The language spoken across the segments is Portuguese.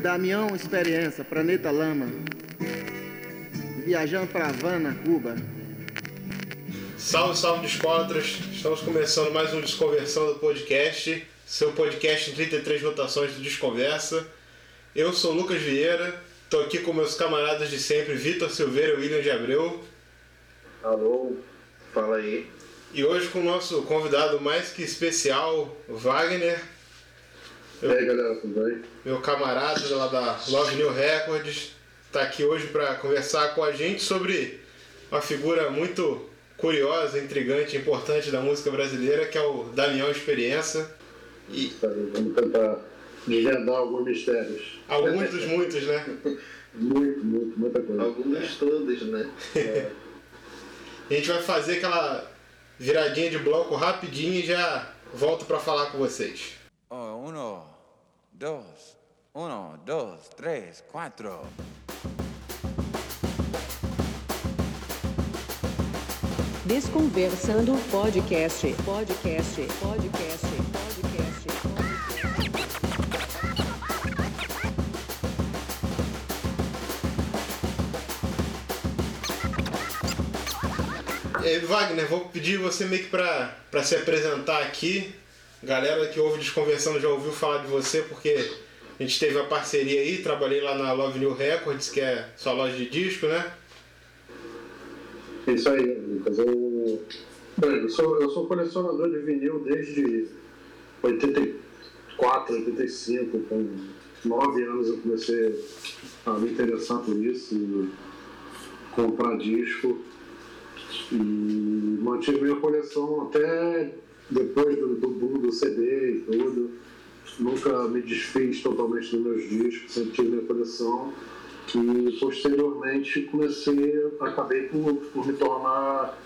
Damião Experiência, Planeta Lama. Viajando para Havana, Cuba. Salve, salve discólatras! Estamos começando mais um Desconversão do podcast, seu podcast em 33 rotações do Desconversa. Eu sou o Lucas Vieira, estou aqui com meus camaradas de sempre, Vitor Silveira e William de Abreu. Alô, fala aí. E hoje com o nosso convidado mais que especial, Wagner. E aí galera, tudo bem? Meu camarada lá da Love New Records está aqui hoje para conversar com a gente sobre uma figura muito curiosa, intrigante, importante da música brasileira, que é o Damião Experiência. E... Vamos tentar desvendar alguns mistérios. Alguns dos muitos, né? muito, muito, muita coisa. Alguns todos, né? É. A gente vai fazer aquela viradinha de bloco rapidinho e já volto para falar com vocês. Oh, uno, dos, uno, dos, três, quatro. Desconversando podcast, podcast, podcast, podcast. É, Wagner, vou pedir você meio que para se apresentar aqui. Galera que ouve Desconversando já ouviu falar de você porque a gente teve a parceria aí, trabalhei lá na Love New Records, que é sua loja de disco, né? Isso aí, Lucas. Eu, sou, eu sou colecionador de vinil desde 84, 85. Com 9 anos eu comecei a me interessar por isso, comprar disco. E mantive minha coleção até depois do, do boom do CD e tudo. Nunca me desfiz totalmente dos meus discos, sempre tive minha coleção. E posteriormente comecei, acabei por, por me tornar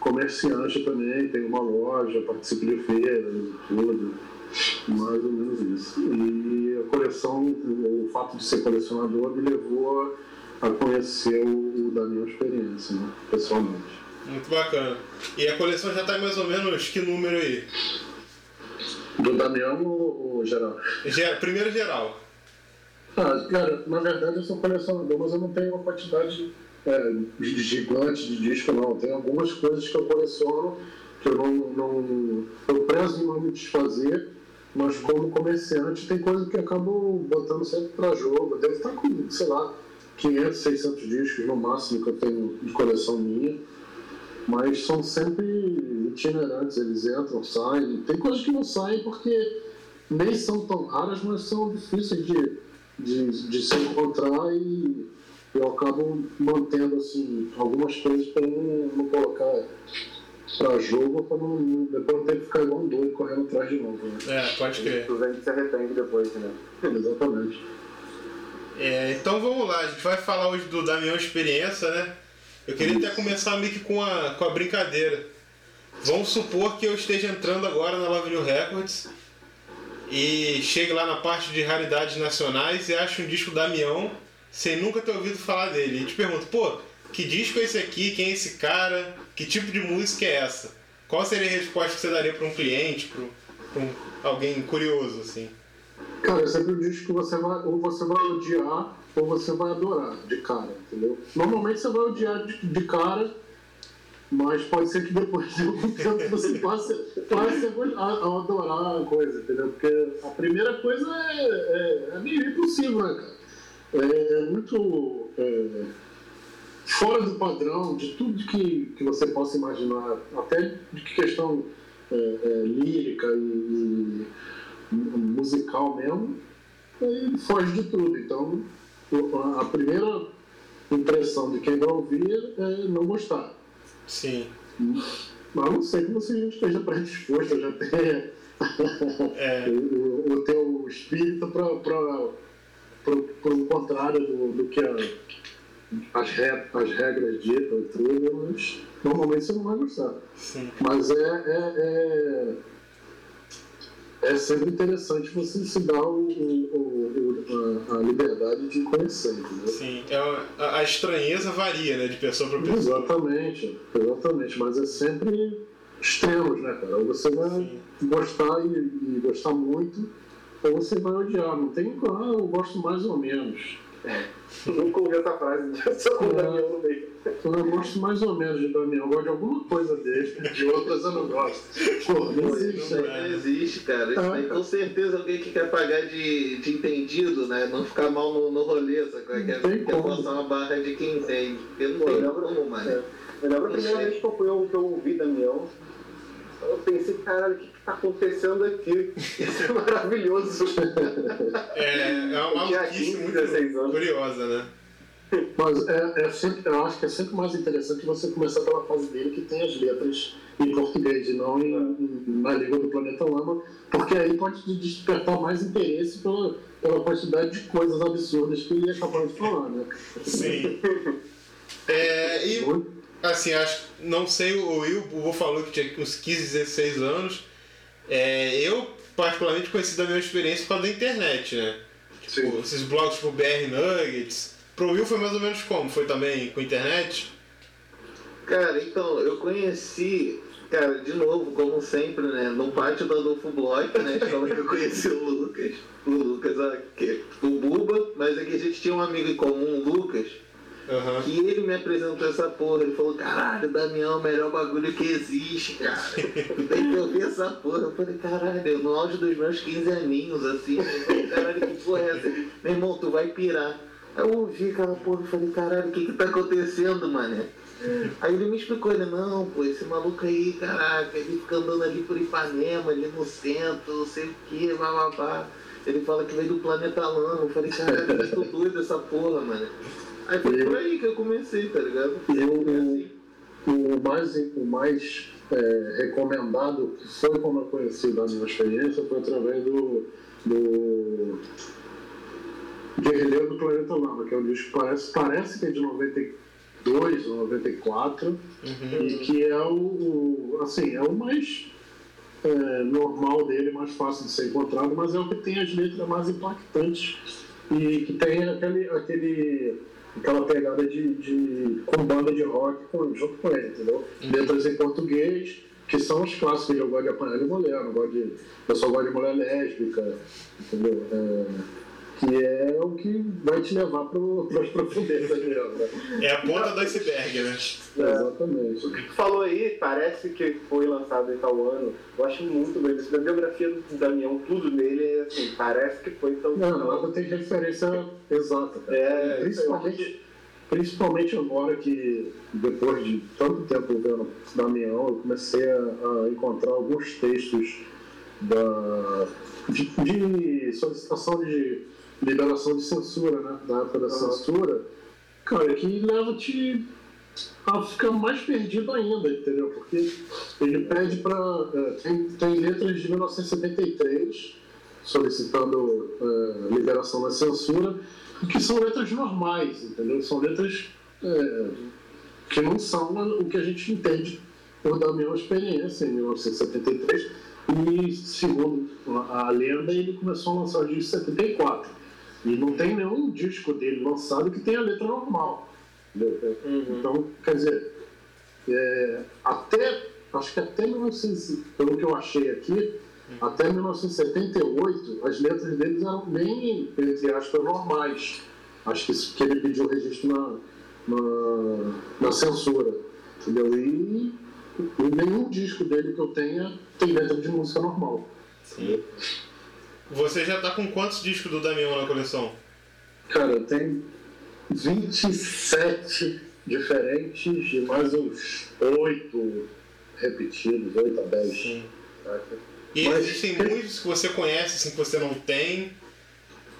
comerciante também, tenho uma loja, participo de feiras tudo, mais ou menos isso. E a coleção, o fato de ser colecionador me levou a conhecer o, o Daniel Experiência, né, pessoalmente. Muito bacana. E a coleção já está mais ou menos que número aí? Do Damião ou, geral? Ger primeiro geral. Ah, cara, na verdade eu sou colecionador, mas eu não tenho uma quantidade é, gigante de disco, não. Tem algumas coisas que eu coleciono que eu não. não eu prezo em não me desfazer, mas como comerciante tem coisa que eu acabo botando sempre para jogo. Eu devo estar com, sei lá, 500, 600 discos no máximo que eu tenho de coleção minha mas são sempre itinerantes, eles entram, saem. Tem coisas que não saem porque nem são tão raras, mas são difíceis de, de, de se encontrar e eu acabo mantendo assim, algumas coisas para não, não colocar para jogo para não, depois não ter que ficar igual um doido correndo atrás de novo. Né? É, pode crer. Tu se arrepende depois, né? Exatamente. É, então vamos lá, a gente vai falar hoje do Damião Experiência, né? Eu queria até começar meio que com a, com a brincadeira. Vamos supor que eu esteja entrando agora na Love New Records e chegue lá na parte de raridades nacionais e acho um disco Damião sem nunca ter ouvido falar dele. E te pergunto, pô, que disco é esse aqui? Quem é esse cara? Que tipo de música é essa? Qual seria a resposta que você daria para um cliente, para um, alguém curioso, assim? Cara, é um disco que você vai, ou você vai odiar ou você vai adorar de cara, entendeu? Normalmente você vai odiar de, de cara, mas pode ser que depois de algum tempo você passe, passe a, a, adorar a coisa, entendeu? Porque a primeira coisa é, é, é meio impossível, né, cara? É, é muito é, fora do padrão de tudo que, que você possa imaginar, até de questão é, é, lírica e, e musical mesmo, ele foge de tudo. Então, a primeira impressão de quem vai ouvir é não gostar. Sim. Mas não sei que você já esteja predisposto, já tenha é. o, o teu espírito para o contrário do, do que a, as, re, as regras ditam e tudo, mas normalmente você não vai gostar. Sim. Mas é, é, é é sempre interessante você se dar o, o, o, a, a, liberdade de conhecer, entendeu? Sim, é a, a, estranheza varia, né, de pessoa para pessoa. Exatamente, exatamente, mas é sempre extremos, né, cara? Você vai Sim. gostar e, e, gostar muito, ou você vai odiar. Não tem, ah, eu gosto mais ou menos. Nunca ouvi essa frase de só com o Damião no meio. Eu gosto mais ou menos de Damião, eu gosto de alguma coisa dele, de outras eu não gosto. Pô, não existe. Não existe, cara. Isso aí com certeza alguém que quer pagar de, de entendido, né? Não ficar mal no, no rolê? Quer, tem quer como. forçar uma barra de quem entende. Porque não tem eu lembro- como, mano. É. Eu lembro a primeira vez que eu, fui, eu, que eu ouvi Damião, eu pensei, caralho, o que, que tá acontecendo aqui? Isso é maravilhoso. É, é uma maluquice 15, muito 16 anos. curiosa, né? Mas é, é sempre, eu acho que é sempre mais interessante você começar pela fase dele que tem as letras em português e não em, em- na língua do Planeta Lama, porque aí pode despertar mais interesse pela, pela quantidade de coisas absurdas que ele é capaz de falar, né? Sim. É, e Muito- assim, acho, não sei, o Will, o Will falou que tinha uns 15, 16 anos. É, eu, particularmente, conheci da minha experiência por causa da internet, né? Tipo, esses blogs tipo BR Nuggets. Pro Will foi mais ou menos como? Foi também com internet? Cara, então, eu conheci, cara, de novo, como sempre, né? No pátio do Adolfo Bloch, né? Que eu conheci o Lucas. O Lucas, o Buba, mas aqui a gente tinha um amigo em comum, o Lucas, Aham. que ele me apresentou essa porra. Ele falou, caralho, Damião é o melhor bagulho que existe, cara. Tem que ouvir essa porra. Eu falei, caralho, eu no auge dos meus 15 aninhos, assim, eu falei, caralho, que porra é essa? Meu irmão, tu vai pirar. Aí eu ouvi aquela porra e falei, caralho, o que que tá acontecendo, mané? Aí ele me explicou, ele, não, pô, esse maluco aí, caraca, ele fica andando ali por Ipanema, ali no centro, não sei o que, bababá. Ele fala que veio do planeta Lama. Eu falei, caralho, eu tô doido essa porra, mano. Aí foi por aí que eu comecei, tá ligado? E o- Foi assim. O mais, o mais é, recomendado, que foi como eu conheci da minha experiência, foi através do, do Guerrilheiro do Planeta Lama, que é um disco que parece, parece que é de 92 ou 94, e que é o, o- assim, é o mais é, normal dele, mais fácil de ser encontrado, mas é o que tem as letras mais impactantes e que tem aquele, aquele, aquela pegada de, de com banda de rock com- junto com ele, entendeu? Letras em português, que são os clássicos, eu gosto de apanhar de mulher, não gosto de, eu só gosto de mulher lésbica, entendeu? É, que é o que vai te levar para as profundezas mesmo, né? É a ponta do iceberg, né? Exatamente. O que tu falou aí parece que foi lançado em tal ano. Eu acho muito. Isso da biografia do Damião, tudo nele é assim, parece que foi tão. Não, nada tem referência exata, cara. É, principalmente, principalmente agora que, depois de tanto tempo vendo Damião, eu comecei a, a encontrar alguns textos da, de, de solicitação de liberação de censura, né? Da época da censura, cara, que leva-te a ficar mais perdido ainda, entendeu? Porque ele pede para. tem, tem letras de 1973 solicitando eh, liberação da censura, que são letras normais, entendeu? São letras eh, que não são o que a gente entende por Damião Experiência em 1973. E, segundo a a lenda, ele começou a lançar o disco em 74. E não tem nenhum disco dele lançado que tenha letra normal. entendeu? Então, quer dizer, é, até, acho que até 1900, pelo que eu achei aqui, até 1978, as letras deles eram bem, entre aspas, normais. Acho que, que ele pediu registro na, na, na censura. Entendeu? E, e nenhum disco dele que eu tenha tem letra de música normal. Você já tá com quantos discos do Damião na coleção? Cara, tem 27 diferentes e mais uns 8 repetidos, 8 a 10. E Mas- existem muitos que você conhece, assim, que você não tem.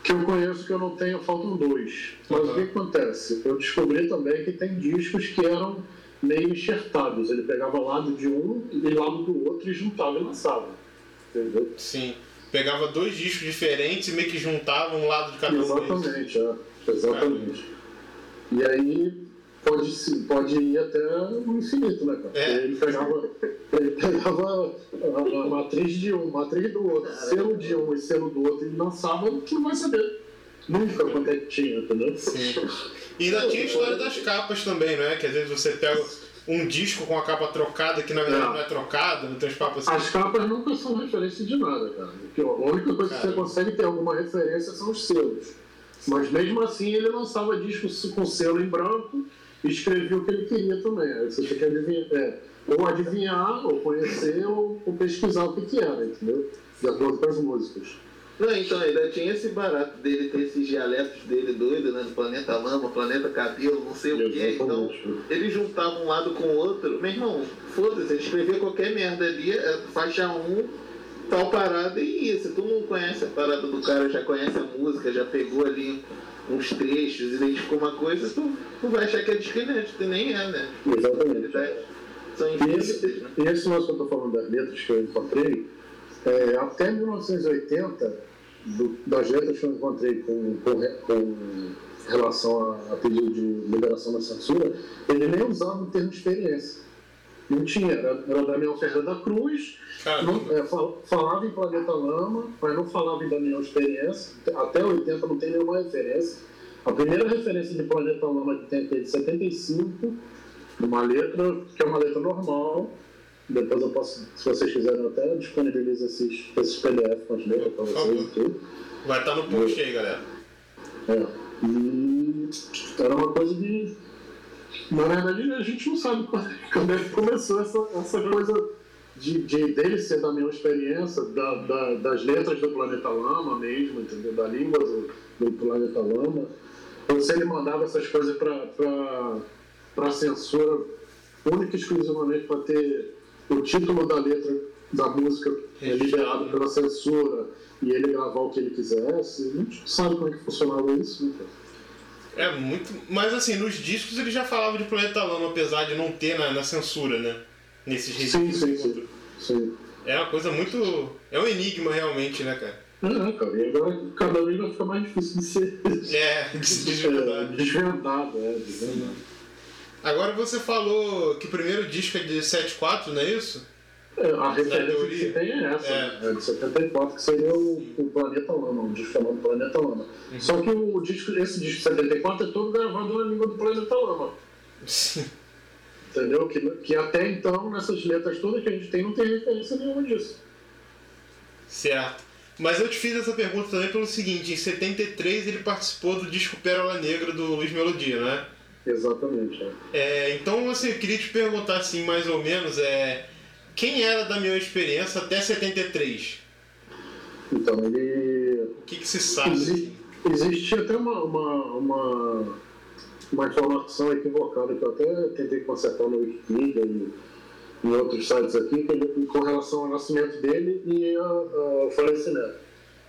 Que eu conheço que eu não tenho, faltam dois. Mas Uhum. o que acontece? Eu descobri também que tem discos que eram meio enxertados. Ele pegava lado de um e lado do outro e juntava e lançava. Entendeu? Sim. Pegava dois discos diferentes e meio que juntava um lado de cada um. Exatamente, é. Exatamente. E aí pode, pode ir até o infinito, né, cara? É. Ele pegava, ele pegava a, a matriz de um, matriz do outro, selo de um e selo do outro, e lançava, tu não vai saber. Nunca quanto é que tinha, entendeu? Sim. E ainda tinha a história das capas também, não é? Que às vezes você pega, um disco com a capa trocada que na verdade É. não é trocado, não tem uns papos assim. As capas nunca são referência de nada, cara. Porque a única coisa que Cara. você consegue ter alguma referência são os selos. Mas mesmo assim ele lançava discos com selo em branco e escrevia o que ele queria também. Aí você tem que adivinhar, é, ou adivinhar, ou conhecer, ou, ou pesquisar o que, que era, entendeu? De acordo com as músicas. Não, então, ainda tinha esse barato dele ter esses dialetos dele doido, né? Do planeta lama, planeta cabelo, não sei o quê. Então, ele juntava um lado com o outro. Meu irmão, foda-se, ele escrevia qualquer merda ali, é, faixa 1, tal parada e. Se tu não conhece a parada do cara, já conhece a música, já pegou ali uns trechos, identificou uma coisa, tu, tu vai achar que é discriminante, nem é, né? Exatamente. São E infinitas, esse, né? e esse lance que eu estou falando das letras que eu encontrei, é, até 1980, do- das letras que eu encontrei com, com, com relação a, a pedido de liberação da censura, ele nem usava o termo experiência. Não tinha, era, era Daniel Ferreira da Cruz, não, é, fal- falava em Planeta Lama, mas não falava em Daniel Experiência. Até 80 não tem nenhuma referência. A primeira referência de Planeta Lama que tem aqui é de 75, numa letra que é uma letra normal. Depois eu posso, se vocês quiserem, eu até disponibilizo esses, esses PDF com as letras para vocês e tudo. Vai estar no post aí, galera. É. E era uma coisa de. Na verdade, a gente não sabe quando, quando é que começou essa, essa coisa de, de dele ser da minha experiência, da, da- das letras do Planeta Lama mesmo, entendeu? Da língua do, do Planeta Lama. Ou se ele mandava essas coisas para censura única e exclusivamente para ter o título da letra da música é, liberado pela censura e ele gravar o que ele quisesse. A gente sabe como é que funcionava isso, né? É muito. Mas assim, nos discos ele já falava de Planeta Lama, apesar de não ter na, na censura, né? Nesses Sim, registros. sim, sim. sim. É uma coisa muito. É um enigma realmente, né, cara? É, cara, e agora cada vez vai ficar mais difícil de ser É, de se desvendar. é, desvendado, é, desvendado. Agora você falou que o primeiro disco é de 74, não é isso? É, a referência que tem é essa, É. né? de 74, que seria o, o Planeta Lama, um disco chamado Planeta Lama. Só que o disco, esse disco de 74 é todo gravado na língua do Planeta Lama. Entendeu? Que, que até então, nessas letras todas que a gente tem, não tem referência nenhuma disso. Certo. Mas eu te fiz essa pergunta também pelo seguinte, em 73 ele participou do disco Pérola Negra do Luiz Melodia, né? Exatamente. é. É, então assim, eu queria te perguntar assim, mais ou menos, é, quem era da minha experiência até 73? Então, ele. O que, que se sabe? Exi- Existia até uma, uma, uma, uma informação equivocada que eu até tentei consertar no Wikipedia e em outros sites aqui, que ele- com relação ao nascimento dele e ao falecimento.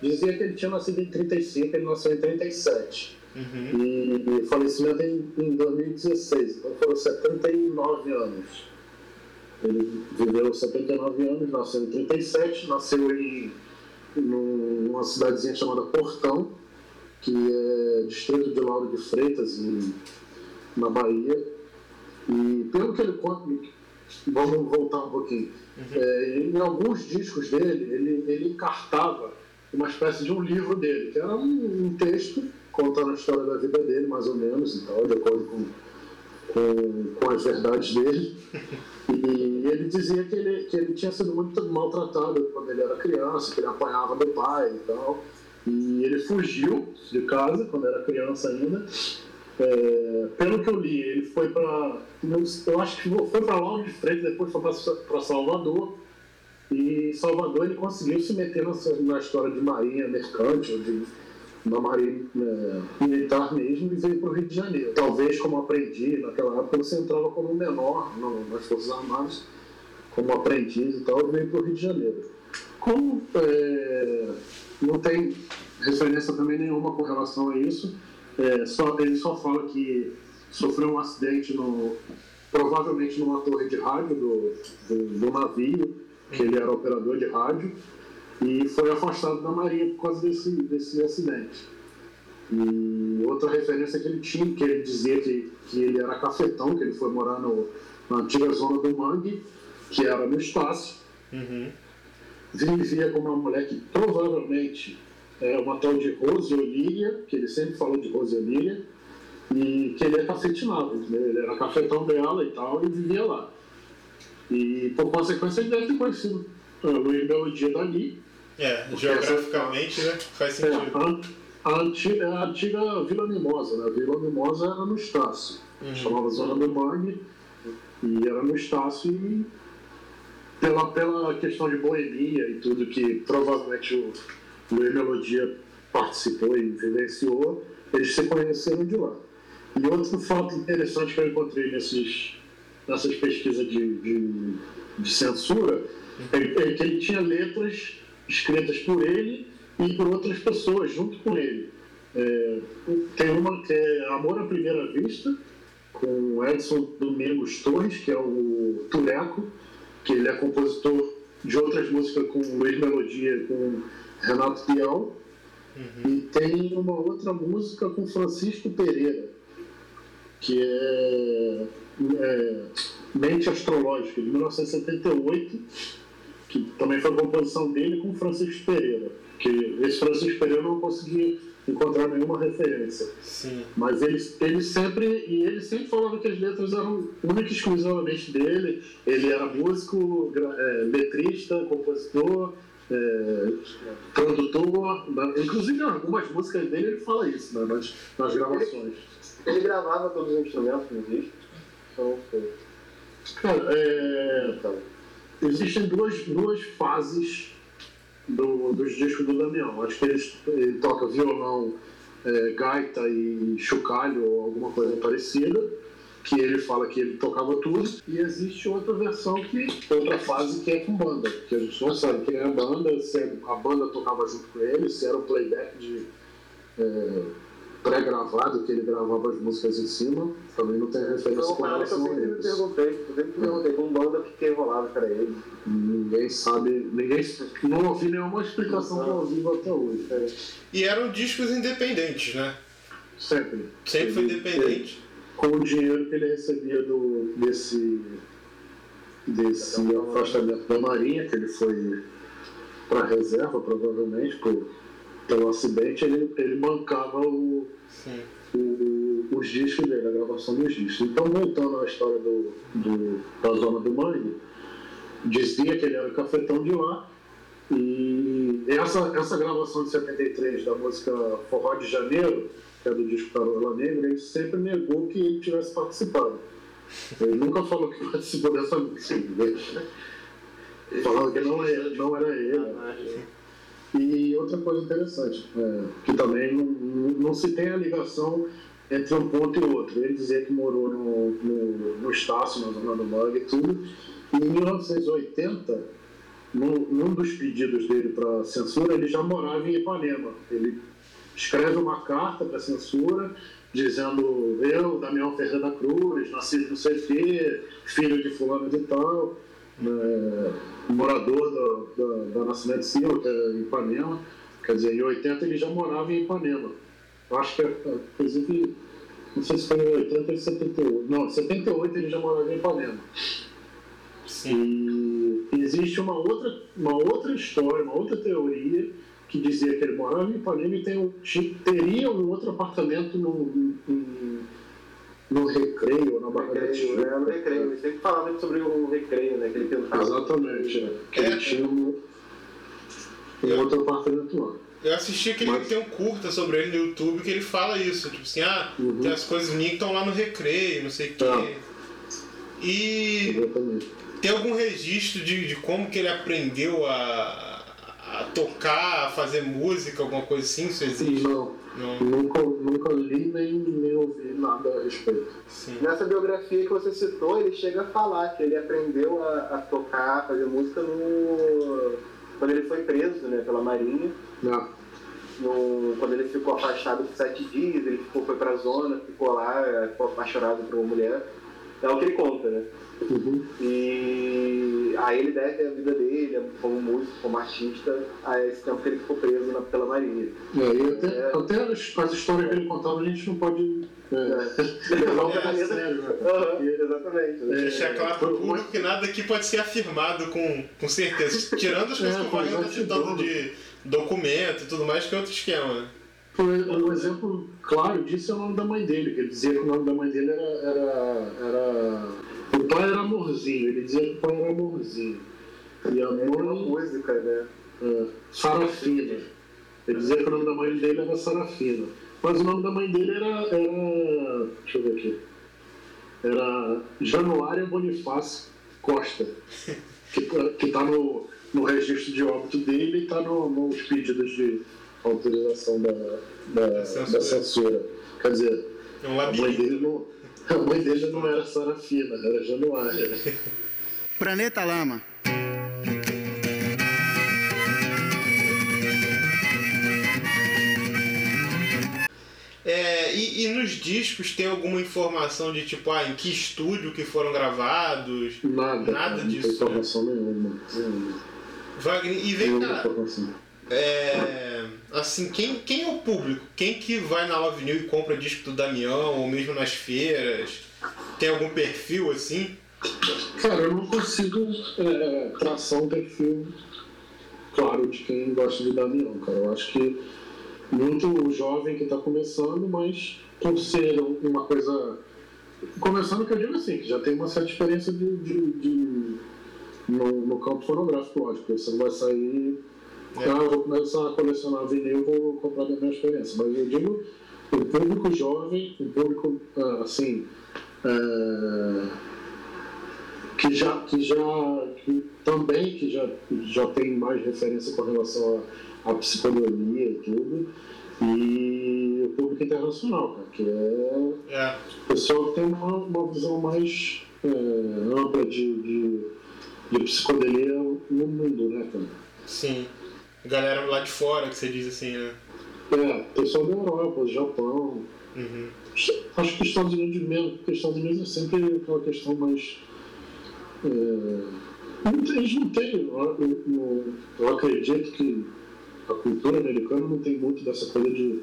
Dizia que ele tinha nascido em 35, ele nasceu em 37. Uhum. E, e falecimento em, em 2016, então foram 79 anos. Ele viveu 79 anos, nasceu em 37, nasceu em num- numa cidadezinha chamada Portão, que é distrito de Lauro de Freitas, em, na Bahia. E pelo que ele conta, vamos voltar um pouquinho. É, em alguns discos dele, ele, ele encartava uma espécie de um livro dele, que era um, um texto contando a história da vida dele, mais ou menos, e tal, de acordo com, com, com as verdades dele. E ele dizia que ele, que ele tinha sido muito maltratado quando ele era criança, que ele apanhava do pai e tal. E ele fugiu de casa quando era criança ainda. É, pelo que eu li, ele foi para. Eu acho que foi para Lauro de Freitas, depois foi para Salvador. E em Salvador ele conseguiu se meter nessa, na história de marinha mercante, de, na marinha é, militar mesmo, e veio para o Rio de Janeiro. Talvez como aprendiz, naquela época você entrava como menor no, nas Forças Armadas, como aprendiz e tal, e veio para o Rio de Janeiro. Como é, não tem referência também nenhuma com relação a isso, é, só, ele só fala que sofreu um acidente no, provavelmente numa torre de rádio do, do, do navio, que ele era operador de rádio, e foi afastado da Marinha por causa desse, desse acidente. E outra referência que ele tinha, que ele dizia que, que ele era cafetão, que ele foi morar no, na antiga zona do Mangue, que era no Estácio, Uhum. vivia com uma mulher que provavelmente é uma tal de Rose Olíria, que ele sempre falou de Rose Olíria, e que ele é cafetinado, entendeu? Ele era cafetão dela e tal, e vivia lá. E por consequência ele deve ter conhecido uh, Luiz Melodia dali. É, Porque geograficamente, né? Faz É, sentido. a, a antiga, a antiga Vila Mimosa, né? A Vila Mimosa era no Estácio. Uhum. Chamava Zona do Mangue e era no Estácio e pela, pela questão de boemia e tudo que provavelmente o Luiz Melodia participou e vivenciou, eles se conheceram de lá. E outro fato interessante que eu encontrei nesses, nessas pesquisas de, de, de censura é, é que ele tinha letras escritas por ele e por outras pessoas junto com ele. É, tem uma que é Amor à Primeira Vista, com Edson Domingos Torres, que é o Tureco, que ele é compositor de outras músicas com Luiz Melodia, com Renato Pial. E tem uma outra música com Francisco Pereira, que é, é Mente Astrológica, de 1978, que também foi composição dele com Francisco Pereira. Que esse Francisco Pereira eu não consegui encontrar nenhuma referência. Sim. Mas ele, ele sempre e ele sempre falava que as letras eram única e exclusivamente dele. Ele era músico, é, letrista, compositor, é, produtor. né? Inclusive, em algumas músicas dele ele fala isso né, nas, nas gravações. Ele gravava todos os instrumentos no disco. Então foi. Cara, é, Então, existem duas, duas fases do- dos discos do Damião. Acho que ele, ele toca violão, é, gaita e chocalho ou alguma coisa parecida, que ele fala que ele tocava tudo. E existe outra versão, que outra fase que é com banda, que a gente não sabe quem é a banda, se a banda tocava junto com ele, se era um playback de é, pré-gravado, que ele gravava as músicas em cima. Também não tem referência com eu relação a sempre me eles. perguntei. Eu sempre me perguntei com banda que que rolava para ele. Ninguém sabe, ninguém não ouvi nenhuma explicação plausível até hoje. É, E eram discos independentes, né? sempre. Sempre foi Ele- independente. Com o dinheiro que ele recebia do, desse, desse afastamento da Marinha, que ele foi para reserva, provavelmente, por, pelo acidente, ele, ele bancava o, o- os discos dele, a gravação dos discos. Então, voltando à história do, do- da Zona do Mangue, dizia que ele era cafetão de lá, e essa, essa gravação de 73 da música Forró de Janeiro, que é do disco Carola Negra, ele sempre negou que ele tivesse participado. Ele nunca falou que participou dessa música. Falando que não, era- não era ele. E outra coisa interessante, é, que também não, não, se tem a ligação entre um ponto e outro. Ele dizia que morou no, no, no Estácio, na Zona do Mangue e tudo. E em 1980, num, num dos pedidos dele para censura, ele já morava em Ipanema. Ele escreve uma carta para censura dizendo eu, Damião Ferreira da Cruz, nascido no CT, filho de fulano de tal, né, morador da, da, da Nascimento Silva, que é em Ipanema. Quer dizer, em 80 ele já morava em Ipanema. Eu acho que, é, inclusive, não sei se foi em 80 ou em 78. Não, em 78 ele já morava em Ipanema. Sim. E existe uma outra, uma outra história, uma outra teoria que dizia que ele morava em Ipanema e tem teria um outro apartamento no, no, no recreio, ou na Barra Recreio, Tijuca. né? No recreio. Ele sempre falava muito sobre o recreio, né? Que ele. Exatamente, né? que É. ele tinha um, um outro apartamento lá. Eu assisti aquele Mas- tem um curta sobre ele no YouTube que ele fala isso, tipo assim, ah, Uhum. tem as coisas minhas que estão lá no recreio, não sei o quê. Tá. E Exatamente. tem algum registro de, de como que ele aprendeu a, a tocar, a fazer música, alguma coisa assim? Isso existe? Não, Não. nunca, nunca li nem, nem ouvi nada a respeito. Sim. Nessa biografia que você citou, ele chega a falar que ele aprendeu a, a tocar, a fazer música no... quando ele foi preso né, pela Marinha. Ah, No, quando ele ficou afastado por sete dias, ele ficou, foi pra zona, ficou lá, ficou apaixonado por uma mulher. É o que ele conta, né? Uhum. E aí ele deve a vida dele como músico, como artista, a esse tempo que ele ficou preso na- pela Marinha. É, e até, É. até as, as histórias que ele contava a gente não pode é, levar o pé a sério, né? Exatamente. Deixar claro pro público que nada aqui pode ser afirmado com, com certeza. Tirando as coisas É, que o Wagner citando de documento e tudo mais, que é outro esquema. né? Um, um exemplo claro disso é o nome da mãe dele, que ele dizia que o nome da mãe dele era. era, era... O pai era amorzinho, ele dizia que o pai era amorzinho. E a É uma mãe. música, né? é, Sarafina. Ele dizia que o nome da mãe dele era Sarafina. Mas o nome da mãe dele era. era deixa eu ver aqui. Era Januária Bonifácio Costa. Que, que tá no, no registro de óbito dele e está no, nos pedidos de autorização da, da, censura. da censura. Quer dizer, É um a mãe dele não, a mãe dele não era Sarafina, era Januária. Planeta Lama. É, e, e nos discos tem alguma informação de tipo, ah, em que estúdio que foram gravados? Nada, Nada disso, né? Não tem informação nenhuma. nenhuma. Wagner, e vem Nenhuma cá. É, assim, quem, quem é o público? Quem que vai na Love New e compra disco do Damião, ou mesmo nas feiras? Tem algum perfil assim? Cara, eu não consigo é, traçar um perfil claro de quem gosta de Damião, cara. Eu acho que muito jovem que está começando, mas por ser uma coisa. Começando que eu digo assim, que já tem uma certa experiência de, de- de- no, no campo fonográfico, lógico, você não vai sair. É. Ah, eu vou começar a colecionar vinil, vou comprar da minha experiência. Mas eu digo o público jovem, o público ah, assim. é, que já que já que também que já já tem mais referência com relação à, à psicodelia e tudo e o público internacional cara, que é É, pessoal que tem uma, uma visão mais é, ampla de, de, de psicodelia no mundo né cara sim. Galera lá de fora que você diz assim, né? é pessoal da Europa do Japão Uhum. Acho que os Estados Unidos mesmo, porque os Estados Unidos é sempre aquela questão mais. é, eles não têm. Eu, eu- eu acredito que a cultura americana não tem muito dessa coisa de,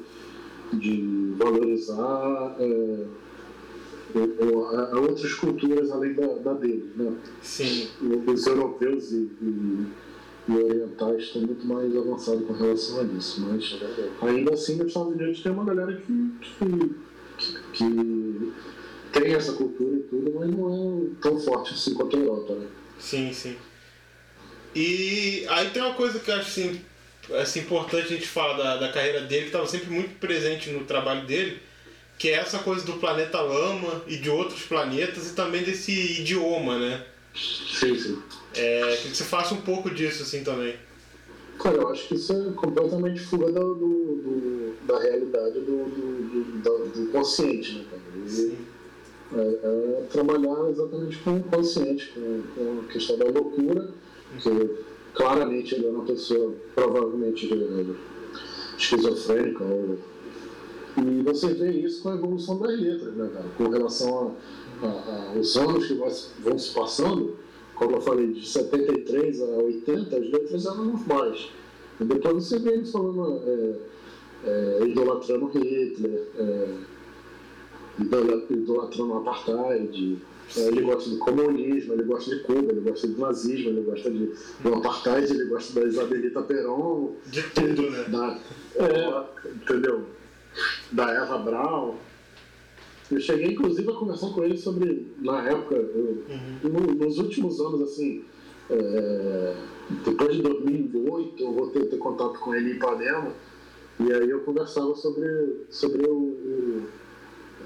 de valorizar é, a outras culturas além da, da dele. Né? Sim. Os europeus e, e, e orientais estão muito mais avançados com relação a isso. Mas ainda assim, nos Estados Unidos tem uma galera que, que, que tem essa cultura e tudo, mas não é tão forte assim quanto a Europa. Né? Sim, sim. E aí tem uma coisa que eu acho assim, assim, importante a gente falar da, da carreira dele, que estava sempre muito presente no trabalho dele, que é essa coisa do planeta Lama e de outros planetas e também desse idioma, né? Sim, sim. É, que você faça um pouco disso assim também. Cara, eu acho que isso é completamente fuga do, do- do- da realidade do, do, do- do consciente, né, cara? E, é, é trabalhar exatamente com o consciente, com, com a questão da loucura, que claramente ele é uma pessoa provavelmente é, esquizofrênica ou e você vê isso com a evolução das letras, né, cara? Com relação a- a- aos anos que vão se passando, como eu falei, de 73 a 80, as letras eram normais. E depois você vê ele falando, é, é, idolatrando Hitler, é, idola- idolatrando o apartheid, é, ele gosta do comunismo, ele gosta de Cuba, ele gosta do nazismo, ele gosta de, do apartheid, ele gosta da Isabelita Perón, De tudo, né? da, é, entendeu? Da Eva Braun. Eu cheguei, inclusive, a conversar com ele sobre, na época, eu- no- nos últimos anos, assim, é, depois de 2008, eu voltei a ter contato com ele em Ipanema, e aí eu conversava sobre, sobre o,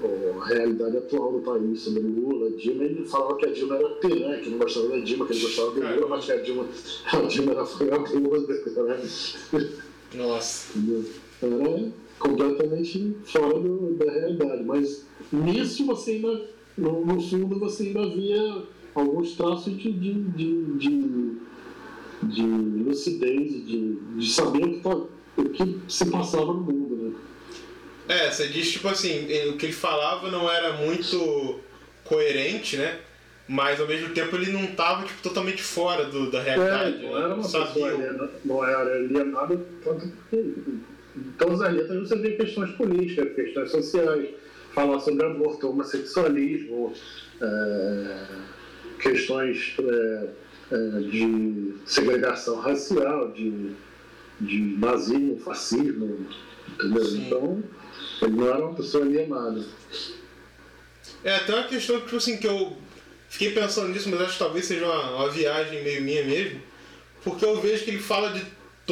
o- a realidade atual do país, sobre Lula, Dilma, e ele falava que a Dilma era pirã, que não gostava da Dilma, que ele gostava do Lula, mas que a Dilma, a Dilma era vagabunda, né? Nossa. Entendeu? Era completamente fora do- da realidade. Mas nisso você ainda, no, no fundo, você ainda via alguns traços de, de, de, de, de lucidez, de, de saber o que, tá, o que se passava no mundo, né? É, você diz tipo assim, o que ele falava não era muito coerente, né? Mas ao mesmo tempo ele não tava tipo, totalmente fora do, da realidade. É, não era né? uma Sabia pessoa o- aliena, não era alienada, tanto em todas as letras você vê questões políticas, questões sociais, falar sobre aborto, homossexualismo, é, questões é, é, de segregação racial, de, de nazismo, fascismo, entendeu? Sim. Então, ele não era uma pessoa alienada. É, tem uma questão tipo assim, que eu fiquei pensando nisso, mas acho que talvez seja uma, uma viagem meio minha mesmo. Porque eu vejo que ele fala de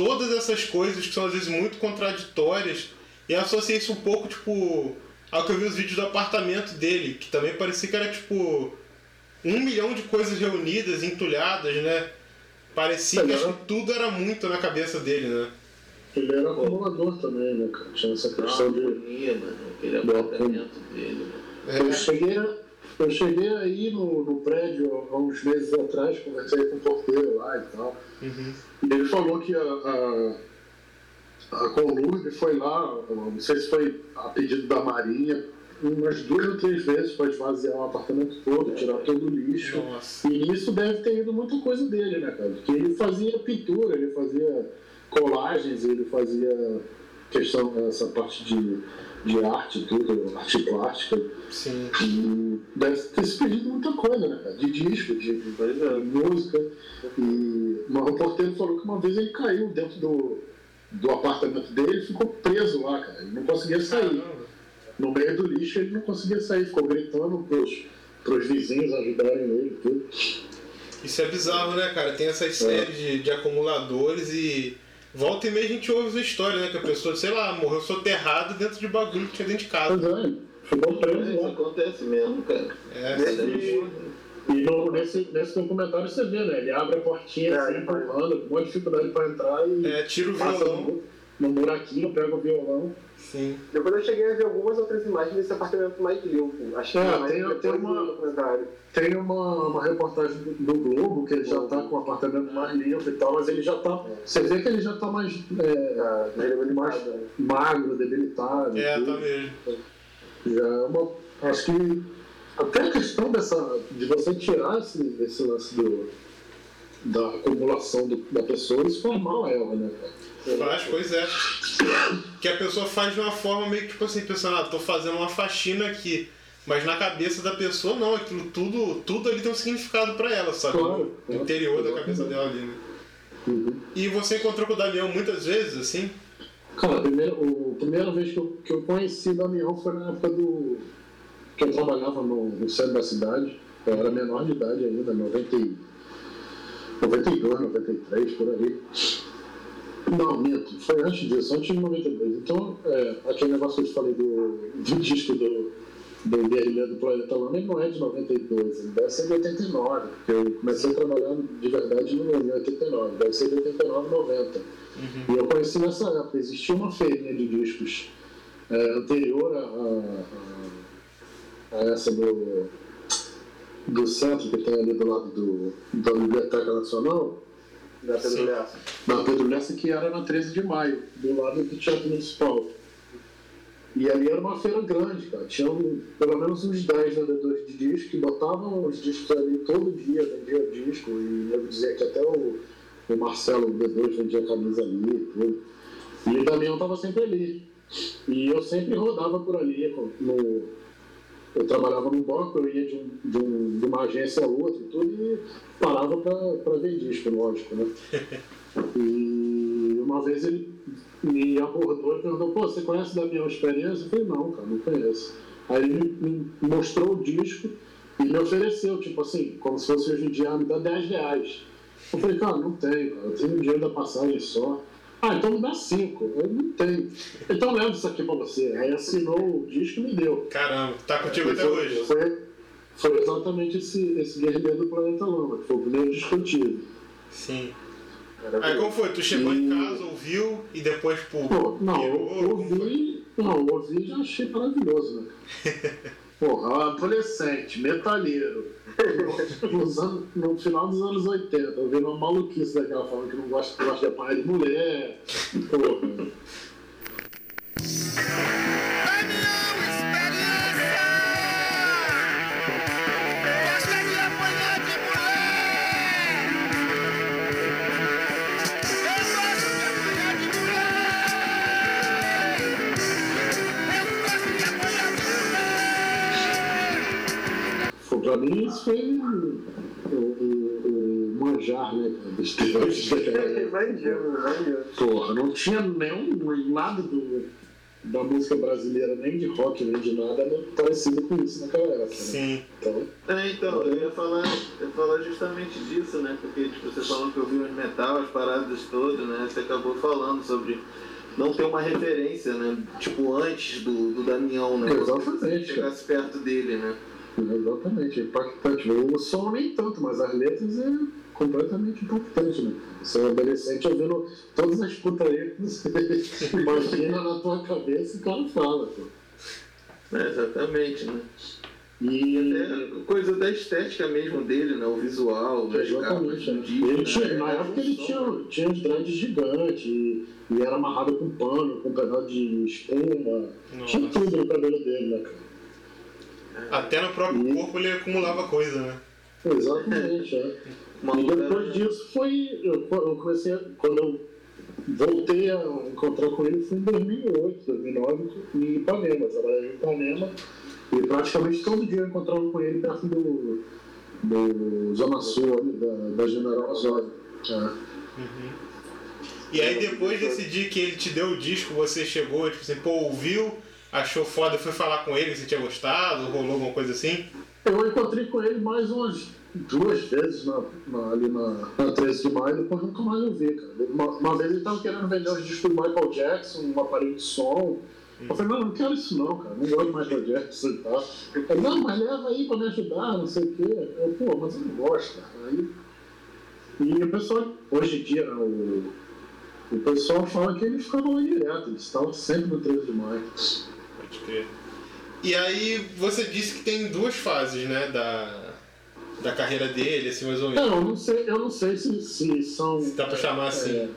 todas essas coisas que são às vezes muito contraditórias. E eu associei isso um pouco, tipo, ao que eu vi os vídeos do apartamento dele, que também parecia que era tipo um milhão de coisas reunidas, entulhadas, né? Parecia que acho que tudo era muito na cabeça dele, né? Ele era acumulador também, né, cara? Tinha essa Uma questão de. agonia, mano. Aquele apartamento dele, mano. Eu cheguei, eu cheguei aí no, no prédio há uns meses atrás, conversei com o porteiro lá e tal. Uhum. E ele falou que a, a, a foi lá, não sei se foi a pedido da Marinha, umas duas ou três vezes para esvaziar o apartamento todo, tirar todo o lixo. Nossa. E nisso deve ter ido muita coisa dele, né, cara? Porque ele fazia pintura, ele fazia colagens, ele fazia questão, essa parte de, de arte, tudo, arte plástica. Sim. E deve ter se perdido muita coisa, né, cara? De disco, de, de, de música. E mas o porteiro falou que uma vez ele caiu dentro do, do apartamento dele e ficou preso lá, cara. Ele não conseguia sair. No meio do lixo ele não conseguia sair, ficou gritando pros, pros vizinhos ajudarem ele e tudo. Isso é bizarro, né, cara? Tem essas séries de, de acumuladores e. Volta e meia a gente ouve essa história, né? Que a pessoa, sei lá, morreu soterrada dentro de bagulho que tinha dentro de casa. Pois é, ficou preso Isso lá. acontece mesmo, cara. É, Nesse- E no, nesse, nesse documentário você vê, né? Ele abre a portinha É, assim, empurrando, com uma dificuldade para entrar e é tira o passa violão. No, no buraquinho, pega o violão. Sim. Depois eu cheguei a ver algumas outras imagens desse apartamento mais limpo. Acho que É, mais tem- tem uma- documentário. Tem uma, uma reportagem do, do Globo que ele já tá com o apartamento mais limpo e tal, mas ele já tá. Você vê que ele já tá mais é, Ah, é mais limitado. magro, debilitado. É, tudo. tá mesmo. Já é uma. Acho que até a questão dessa. de você tirar esse, esse lance do, da acumulação do- da pessoa, isso faz mal a ela, né? Faz, pois é. Que a pessoa faz de uma forma meio que tipo assim, pensando, ah, tô fazendo uma faxina aqui. Mas na cabeça da pessoa, não, aquilo tudo, tudo ali tem um significado pra ela, sabe? Claro, claro. interior da cabeça dela ali, né? Uhum. E você encontrou com o Damião muitas vezes, assim? Cara, a primeira, o- a primeira vez que eu, que eu conheci o Damião foi na época do. que eu trabalhava no, no centro da cidade. Eu era menor de idade ainda, 90, e- 92, 93, por aí. Não, minto, foi antes disso, antes de 92. Então, é, aquele negócio que eu te falei do, do disco do, do Guerrilha do Planeta Lama, não é de 92, ele deve ser de 89, porque eu comecei trabalhando de verdade no- em 89, deve ser de 89, 90. E eu conheci nessa época, existia uma feirinha de discos é, anterior a, a- a- a essa do, do centro que tem ali do lado do, da Biblioteca Nacional, Da. Lessa. na Pedro Lessa, que era na 13 de maio, do lado do Teatro Municipal. E ali era uma feira grande, cara. Tinha um- pelo menos uns 10 vendedores de disco que botavam os discos ali todo dia, vendia disco. E eu dizia que até o, o Marcelo, o D2, vendia camisa ali e tudo. E o Damião estava sempre ali. E eu sempre rodava por ali. No, eu trabalhava num banco, eu ia de, de, de uma agência a outra e tudo, e parava para ver disco, lógico, né? E uma vez ele me abordou e perguntou, pô, você conhece da minha experiência? Eu falei, não, cara, não conheço. Aí ele me, mostrou o disco e me ofereceu, tipo assim, como se fosse hoje em dia, me dá 10 reais. Eu falei, cara, não tenho, cara, eu tenho dinheiro da passagem só. Ah, então me dá 5. Eu não tenho. Então leva isso aqui pra você. Aí assinou o disco e me deu. Caramba, tá contigo até Foi- hoje. Foi, foi exatamente esse, esse Guerrilheiro do Planeta Lama, que foi o primeiro disco tive. Sim. Era Aí como foi? Tu chegou em E- casa, ouviu e depois, pô, Pô, não, eu ouvi, não, ouvi e já achei maravilhoso, né? Porra, adolescente, metalheiro, nos anos, no final dos anos 80, ouvindo uma maluquice daquela forma que não gosta, gosta de apanhar de mulher, porra. Pra mim isso foi o, o, o forjar, né? imagino. Porra, não tinha nenhum nada do, da música brasileira, nem de rock, nem de nada, parecido com isso naquela época. Né? Sim. Então, É, então, eu ia falar, eu ia falar justamente disso, né? Porque tipo, você falou que ouviu o metal, as paradas todas, né? Você acabou falando sobre não ter uma referência, né? Tipo, antes do, do Damião, né? Exatamente, Você chegasse perto dele, né? Exatamente, é impactante. O som nem tanto, mas as letras é completamente impactante, né? Você é adolescente ouvindo todas as putarias que você imagina na tua cabeça e o cara fala, pô. É, exatamente, né? E Até coisa da estética mesmo dele, né? O visual, capas Exatamente. né? disco, Ele tinha, né? na época um ele tinha, né? tinha os dreads gigantes e, e era amarrado com pano, com pedaço de espuma. Tinha Nossa. tudo no cabelo dele, né, cara? Até no próprio E- corpo ele acumulava coisa, né? Exatamente, é. E depois disso foi. Eu, eu comecei. a- Quando eu voltei a encontrar com ele foi em 2008, 2009, em Ipanema. Eu trabalhei em Ipanema e praticamente todo dia eu encontrava com ele perto do, do Zona Sul, ali, da, da General Osório. É. E aí depois desse dia que ele te deu o disco, você chegou, tipo assim, pô, ouviu, achou foda, foi falar com ele você tinha gostado, rolou alguma coisa assim? Eu encontrei com ele mais umas duas vezes na, na- ali na, na 13 de maio, depois nunca mais eu vi, cara. Uma, uma vez ele tava querendo vender os discos do Michael Jackson, um aparelho de som. Eu falei, não, não quero isso não, cara. Não gosto de Michael Jackson e tal. Ele, não, mas leva aí pra me ajudar, não sei o quê. Eu, pô, mas eu não gosto, cara. Aí, e o pessoal, hoje em dia, né, o, o pessoal fala que ele ficava lá direto, ele estava sempre no 13 de maio. Pode crer. E aí você disse que tem duas fases, né, da, da carreira dele, assim, mais ou menos. Não, eu não sei, eu não sei se, se são. Se dá pra chamar assim. É,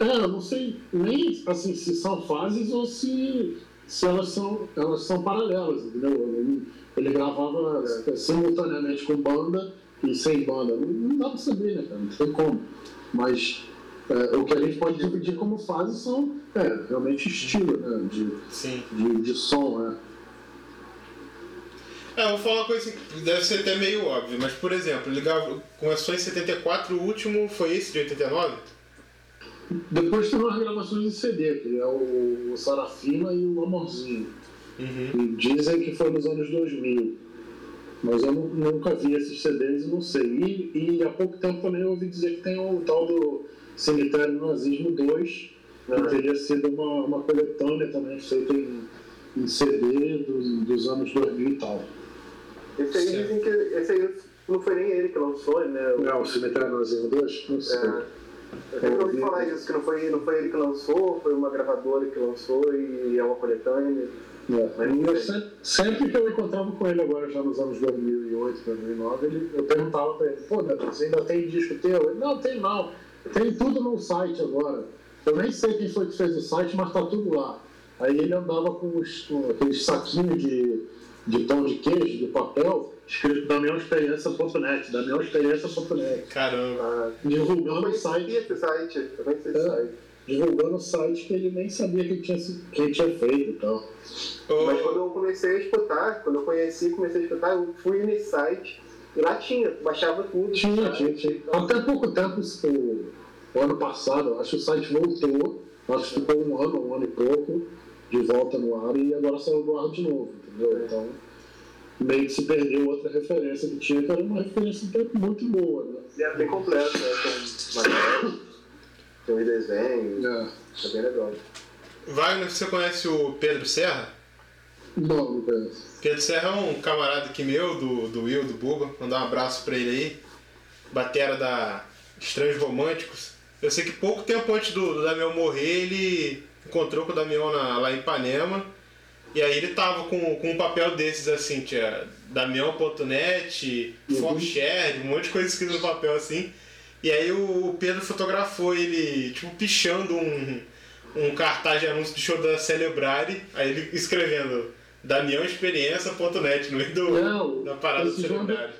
é, eu não sei nem assim, se são fases ou se, se elas, são, elas são paralelas, entendeu? Ele, ele gravava é, simultaneamente com banda e sem banda. Não, não dá pra saber, né, cara? Não tem como. Mas é, o que a gente pode dividir como fases são é, realmente estilo, né? De, de, de som, né? É, eu vou falar uma coisa assim, que deve ser até meio óbvio, mas por exemplo, ele começou em 74, o último foi esse de 89? Depois tem umas gravações de CD, que é o, o Sarafina e o Amorzinho. Uhum. E dizem que foi nos anos 2000. Mas eu nu- nunca vi esses CDs e não sei. E, e há pouco tempo também eu ouvi dizer que tem o tal do Cemitério do Nazismo 2, que teria sido uma, uma coletânea também feita em, em CD dos, dos anos 2000 e tal. Esse aí Certo. dizem que esse aí não foi nem ele que lançou, né? O- Não, o Cemitério do Nazismo 2? Não sei. É, eu sempre ouvi falar isso, que não foi, não foi ele que lançou, foi uma gravadora que lançou e é uma coletânea. É, sempre, sempre que eu encontrava com ele agora, já nos anos 2008, 2009, ele, eu perguntava pra ele, pô, Neto, você ainda tem disco teu? Ele, não, tem não. Tem tudo no site agora. Eu nem sei quem foi que fez o site, mas tá tudo lá. Aí ele andava com, os, com aqueles saquinhos de, de pão de queijo, de papel, escrito damiãoexperiência.net, damiãoexperiência.net, Caramba. Ah, divulgando o site, esse site, eu conheci esse É. site. divulgando o site que ele nem sabia quem tinha, quem tinha feito e tal. Ô, Mas quando eu comecei a escutar, quando eu conheci, comecei a escutar, eu fui nesse site e lá tinha, baixava tudo. Tinha, sabe? tinha, tinha. Até pouco tempo, o, o ano passado, acho que o site voltou, acho que ficou um ano, um ano e pouco, de volta no ar e agora saiu do ar de novo, entendeu? Então, meio que se perdeu outra referência que tinha, que era uma referência muito boa, né? E é bem completo, né? Tem uns desenhos, É. é bem legal. Wagner, você conhece o Pedro Serra? Não, não conheço. Pedro Serra é um camarada aqui meu, do, do Will, do Buba. Mandar um abraço pra ele aí. Batera da Estranhos Românticos. Eu sei que pouco tempo antes do, do Damião morrer, ele encontrou com o Damião na- lá em Ipanema. E aí ele tava com, com um papel desses assim, tinha Damião.net, Forshare, um monte de coisa escrita no papel assim. E aí o Pedro fotografou ele, tipo, pichando um, um cartaz de anúncio do show da Celebrare, aí ele escrevendo damiãoexperiência.net no meio do, É, o- da parada do Celebrare.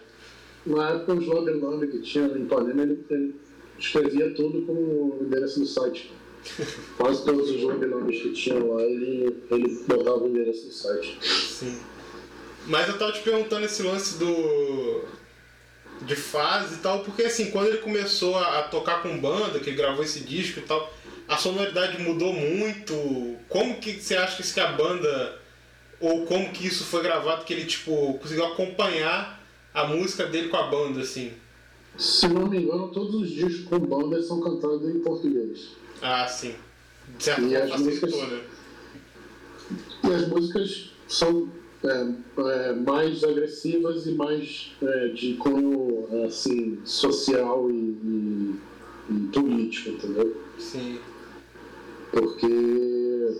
Na época, o João Delano que tinha em Ipanema, ele, ele escrevia tudo com o endereço do site. Quase todos os Delanos que tinham lá, ele, ele botava o endereço do site. Sim. Mas eu tava te perguntando esse lance do. de fase e tal, porque assim, quando ele começou a, a tocar com banda, que ele gravou esse disco e tal, a sonoridade mudou muito. Como que você acha que a banda, ou como que isso foi gravado, que ele tipo, conseguiu acompanhar a música dele com a banda, assim? Se não me engano, todos os discos com banda são cantados em português. Ah, sim. De certa E forma músicas- né? E as músicas são é, é, mais agressivas e mais é, de cunho assim, social e, e- e político, entendeu? Sim. Porque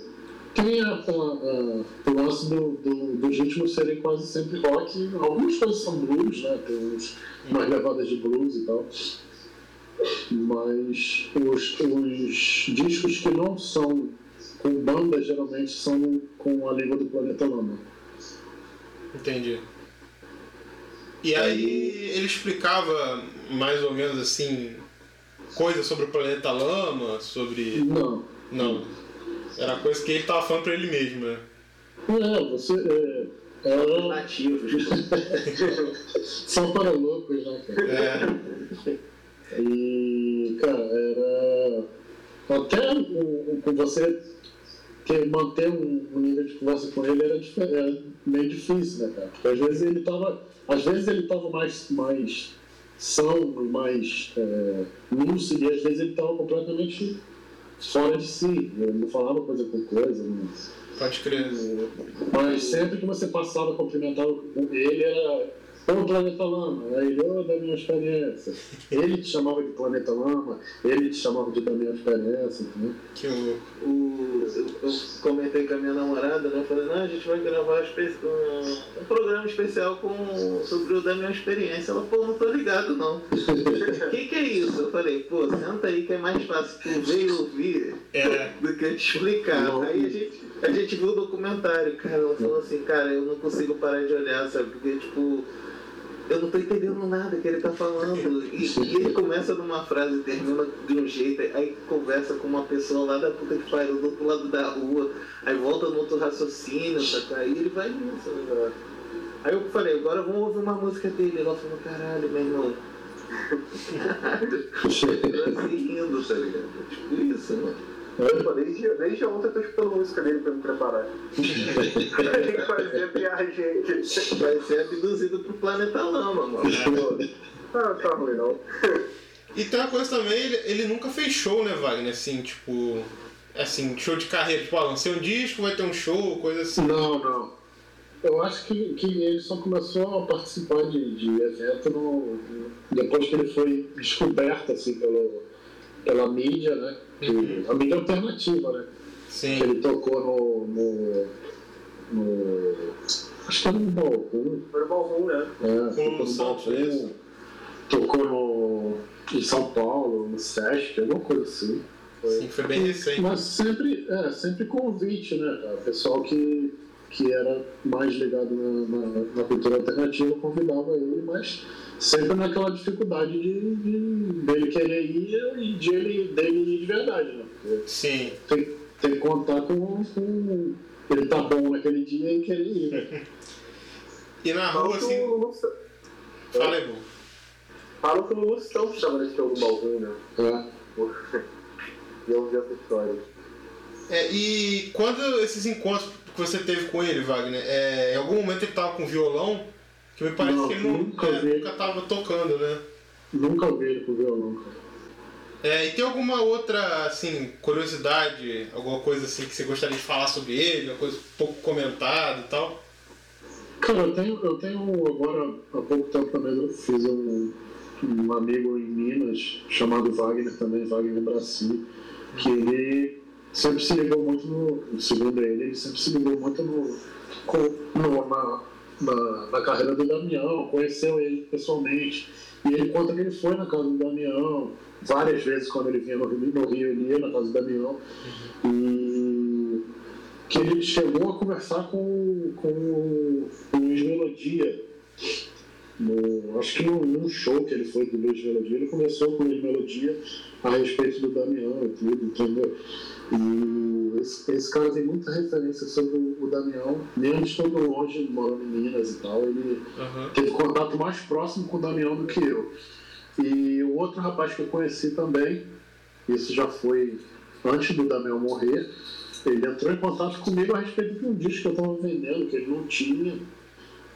tem a, a- a- o lance do, do, dos ritmos serem quase sempre rock. Algumas coisas são blues, né? Tem uns, umas levadas de blues e tal. Mas os, os discos que não são com banda geralmente são com a língua do Planeta Lama. Entendi. E aí ele explicava mais ou menos assim coisas sobre o planeta Lama, sobre. Não. Não. Era coisa que ele tava falando pra ele mesmo, né? É, você. É, é, Nativos. são para loucos, né, cara? É. E, cara, era. Até o, o- com você ter, manter um, um nível de conversa com ele era, era meio difícil, né, cara? Porque às vezes ele tava. Às vezes ele tava mais, mais são mais é, lúcido, e às vezes ele tava completamente fora de si. Ele não falava coisa com coisa. Não, Pode crer. mas sempre que você passava cumprimentava ele, era Ô Planeta Lama, aí ele, ô da minha experiência. Ele te chamava de Planeta Lama, ele te chamava de da minha experiência, entendeu? Que o. o, eu, eu comentei com a minha namorada, né? Eu falei, não, a gente vai gravar um, um programa especial com, sobre o da minha experiência. Ela, pô, não tô ligado não. O que, que é isso? Eu falei, pô, senta aí que é mais fácil tu ver e ouvir É. do que te explicar. Não. Aí a gente, a gente viu o documentário, cara, ela falou assim, cara, eu não consigo parar de olhar, sabe? Porque, tipo, eu não tô entendendo nada que ele tá falando. E, e ele começa numa frase e termina de um jeito, aí conversa com uma pessoa lá da puta que pariu do outro lado da rua, aí volta no outro raciocínio, saca? Aí ele vai nisso, né? Aí eu falei, agora vamos ouvir uma música dele. Ela falou, caralho, meu irmão. Caralho. Eu assim rindo, tá ligado? Tipo isso, mano. Pô, desde, desde ontem eu tô escutando música dele pra me preparar. Tem que fazer viagem aqui. Vai ser abduzido pro planeta Lama, mano. Ah, tá ruim não. E tem uma coisa também, ele, ele nunca fez show, né, Wagner? Assim, tipo. Assim, show de carreira. Tipo, ah, lancei um disco, vai ter um show, coisa assim. Não, não. Eu acho que, que ele só começou a participar de, de evento no, depois que ele foi descoberto assim, pelo, pela mídia, né? Que- A mídia alternativa, né? Que Sim. ele tocou no. no, no acho que era no Balcão. Foi no Balrum, né? É, Com o tocou no isso. Tocou no, em São Paulo, no Sesc, alguma coisa assim. Sim, foi bem recente. Mas sempre, é, sempre convite, né, cara? O pessoal que, que era mais ligado na, na, na cultura alternativa convidava ele, mas sempre naquela dificuldade de, de dele querer ir e de ele, dele ir de verdade, né? Porque Sim. tem, tem que contar com, com ele tá bom naquele dia e querer ir. né? E na rua, que assim. Fala aí, falam que o estava nesse show do Balrum, né? É. E eu ouvi essa história. É, e quando esses encontros que você teve com ele, Wagner, é, em algum momento ele tava com violão, que me parece Não, que ele nunca é, vi. nunca tava tocando, né? Nunca vi ele com violão, cara. É, e tem alguma outra, assim, curiosidade, alguma coisa assim que você gostaria de falar sobre ele, uma coisa pouco comentada e tal? Cara, eu tenho, eu tenho agora, há pouco tempo também, eu fiz um, um amigo em Minas, chamado Wagner também, Wagner Brasil, que ele sempre se ligou muito no, segundo ele, ele sempre se ligou muito no, no- na, na, na carreira do Damião, conheceu ele pessoalmente, e ele conta que ele foi na casa do Damião, várias vezes quando ele vinha no Rio, no Rio ele ia na casa do Damião, e que ele chegou a conversar com, com o Luiz Melodia. No, acho que num, num show que ele foi do Luiz Melodia, ele conversou com o Luiz Melodia a respeito do Damião e tudo, entendeu? E esse, esse cara tem muita referência sobre o, o Damião, mesmo estando longe, morando em Minas e tal, ele Aham. teve contato mais próximo com o Damião do que eu. E o outro rapaz que eu conheci também, isso já foi antes do Damião morrer, ele entrou em contato comigo a respeito de um disco que eu estava vendendo, que ele não tinha,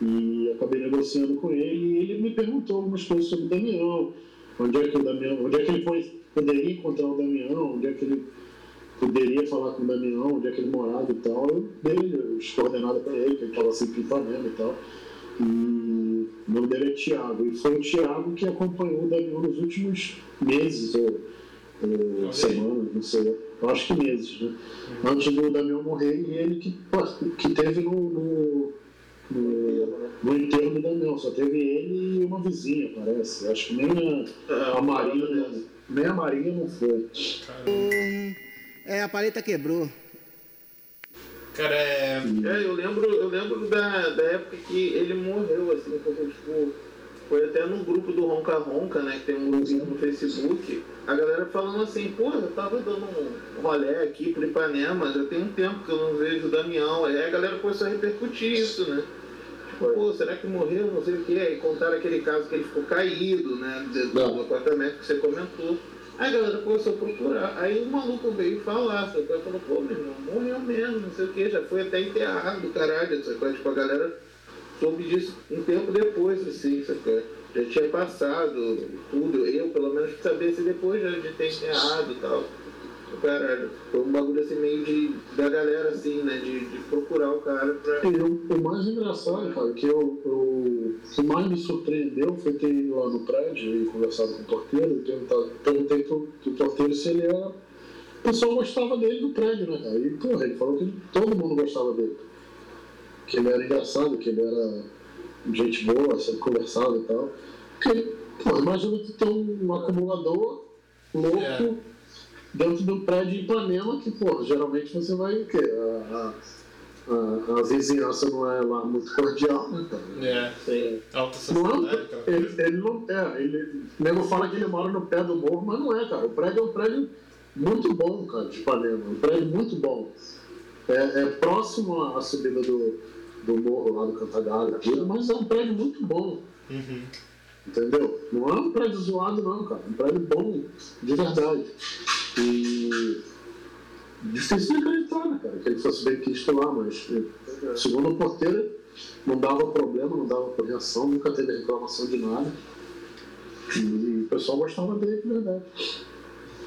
e acabei negociando com ele, e ele me perguntou algumas coisas sobre o Damião, onde é que o Damião, onde é que ele foi, poderia encontrar o Damião, onde é que ele poderia falar com o Damião, onde é que ele morava e tal. Eu dei as coordenadas para ele, que ele estava sempre em Ipanema e tal. E o nome dele é Tiago. E foi o Tiago que acompanhou o Damião nos últimos meses, ou, ou semanas, não sei. Eu acho que meses, né? Antes do Damião morrer, e ele que, que teve no, no, no, no enterro do Damião. Só teve ele e uma vizinha, parece. Acho que nem a, a Marinha, nem a Marinha não foi. É, a paleta quebrou. Cara, é. É, eu lembro, eu lembro da, da época que ele morreu, assim, porque, tipo, foi até no grupo do Ronca Ronca, né, que tem um grupinho no Facebook, a galera falando assim, pô, eu tava dando um rolé aqui pro Ipanema, já tem um tempo que eu não vejo o Damião, aí a galera começou a repercutir isso, né. Tipo, pô, será que morreu, não sei o que, aí contaram aquele caso que ele ficou caído, né, do, do apartamento que você comentou. Aí a galera começou a procurar. Aí o maluco veio falar, sabe? Aí falou, pô, meu irmão, morreu mesmo, não sei o que, já foi até enterrado, caralho, sabe? Tipo, a galera soube disso um tempo depois, assim, sabe? Já tinha passado tudo, eu pelo menos sabia se depois já de ter enterrado e tal. Caralho, foi um bagulho assim meio de, da galera, assim, né? De, de procurar o cara pra. E o, o mais engraçado, cara, que eu, eu, o que mais me surpreendeu foi ter ido lá no prédio e conversado com o porteiro e perguntado- perguntei pro, pro porteiro se ele era. O pessoal gostava dele no prédio, né, cara? E, porra, ele falou que todo mundo gostava dele. Que ele era engraçado, que ele era gente boa, sempre conversava e tal. Porque, pô, imagina que tem um acumulador louco É. dentro do prédio em Ipanema, que, pô, geralmente você vai o quê? A, a, a, vizinhança não é lá muito cordial, né, cara? É. Sim. Alta é, aquela ele, ele não é, ele, o nego fala que ele mora no pé do morro, mas não é, cara. O prédio é um prédio muito bom, cara, de Ipanema. Um prédio muito bom. É, é próximo à subida do, do morro lá do Cantagalho, aquilo, mas é um prédio muito bom. Uhum. Entendeu? Não é um prédio zoado, não, cara. É um prédio bom, de verdade. E. Difícil de acreditar, né, cara, que ele fosse bem quisto lá, mas, eh, segundo o porteiro, não dava problema, não dava correção, nunca teve reclamação de nada. E o pessoal gostava dele, de verdade.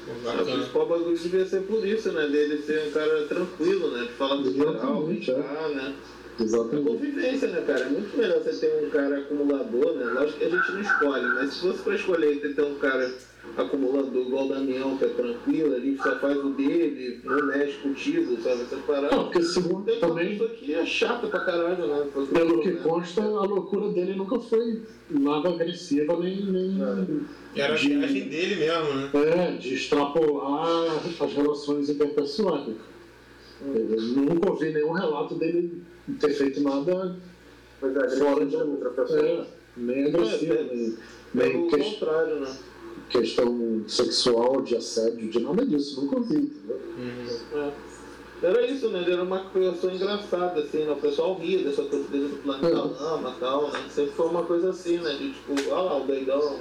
O Bacana. principal bagulho devia ser por isso, né? Dele ser um cara tranquilo, né? De falar do geral, é. né? Exatamente. convivência, né, cara? É muito melhor você ter um cara acumulador, né? Lógico que a gente não escolhe, mas se fosse pra escolher ter um cara acumulador igual o Damião, que é tranquilo, ali só faz o dele, não mexe contigo, sabe? Essas Não, paradas. porque segundo Tem uma também, pessoa que é chata pra caralho, né? Pelo que né? consta, a loucura dele nunca foi nada agressiva, nem, nem Era a de- viagem dele mesmo, né? É, de extrapolar as relações interpessoais. Eu nunca ouvi nenhum relato dele ter feito nada é fora de outra pessoa. é, nem agressivo, É, é. nem, Pelo nem contrário, né? Questão sexual, de assédio, de nada disso, nunca ouvi, entendeu? Uhum. É. Era isso, né? Ele era uma pessoa engraçada, assim, né? O pessoal ria dessa coisa dele do planeta É. Lama e tal, né? Sempre foi uma coisa assim, né? De tipo, olha lá, o doidão.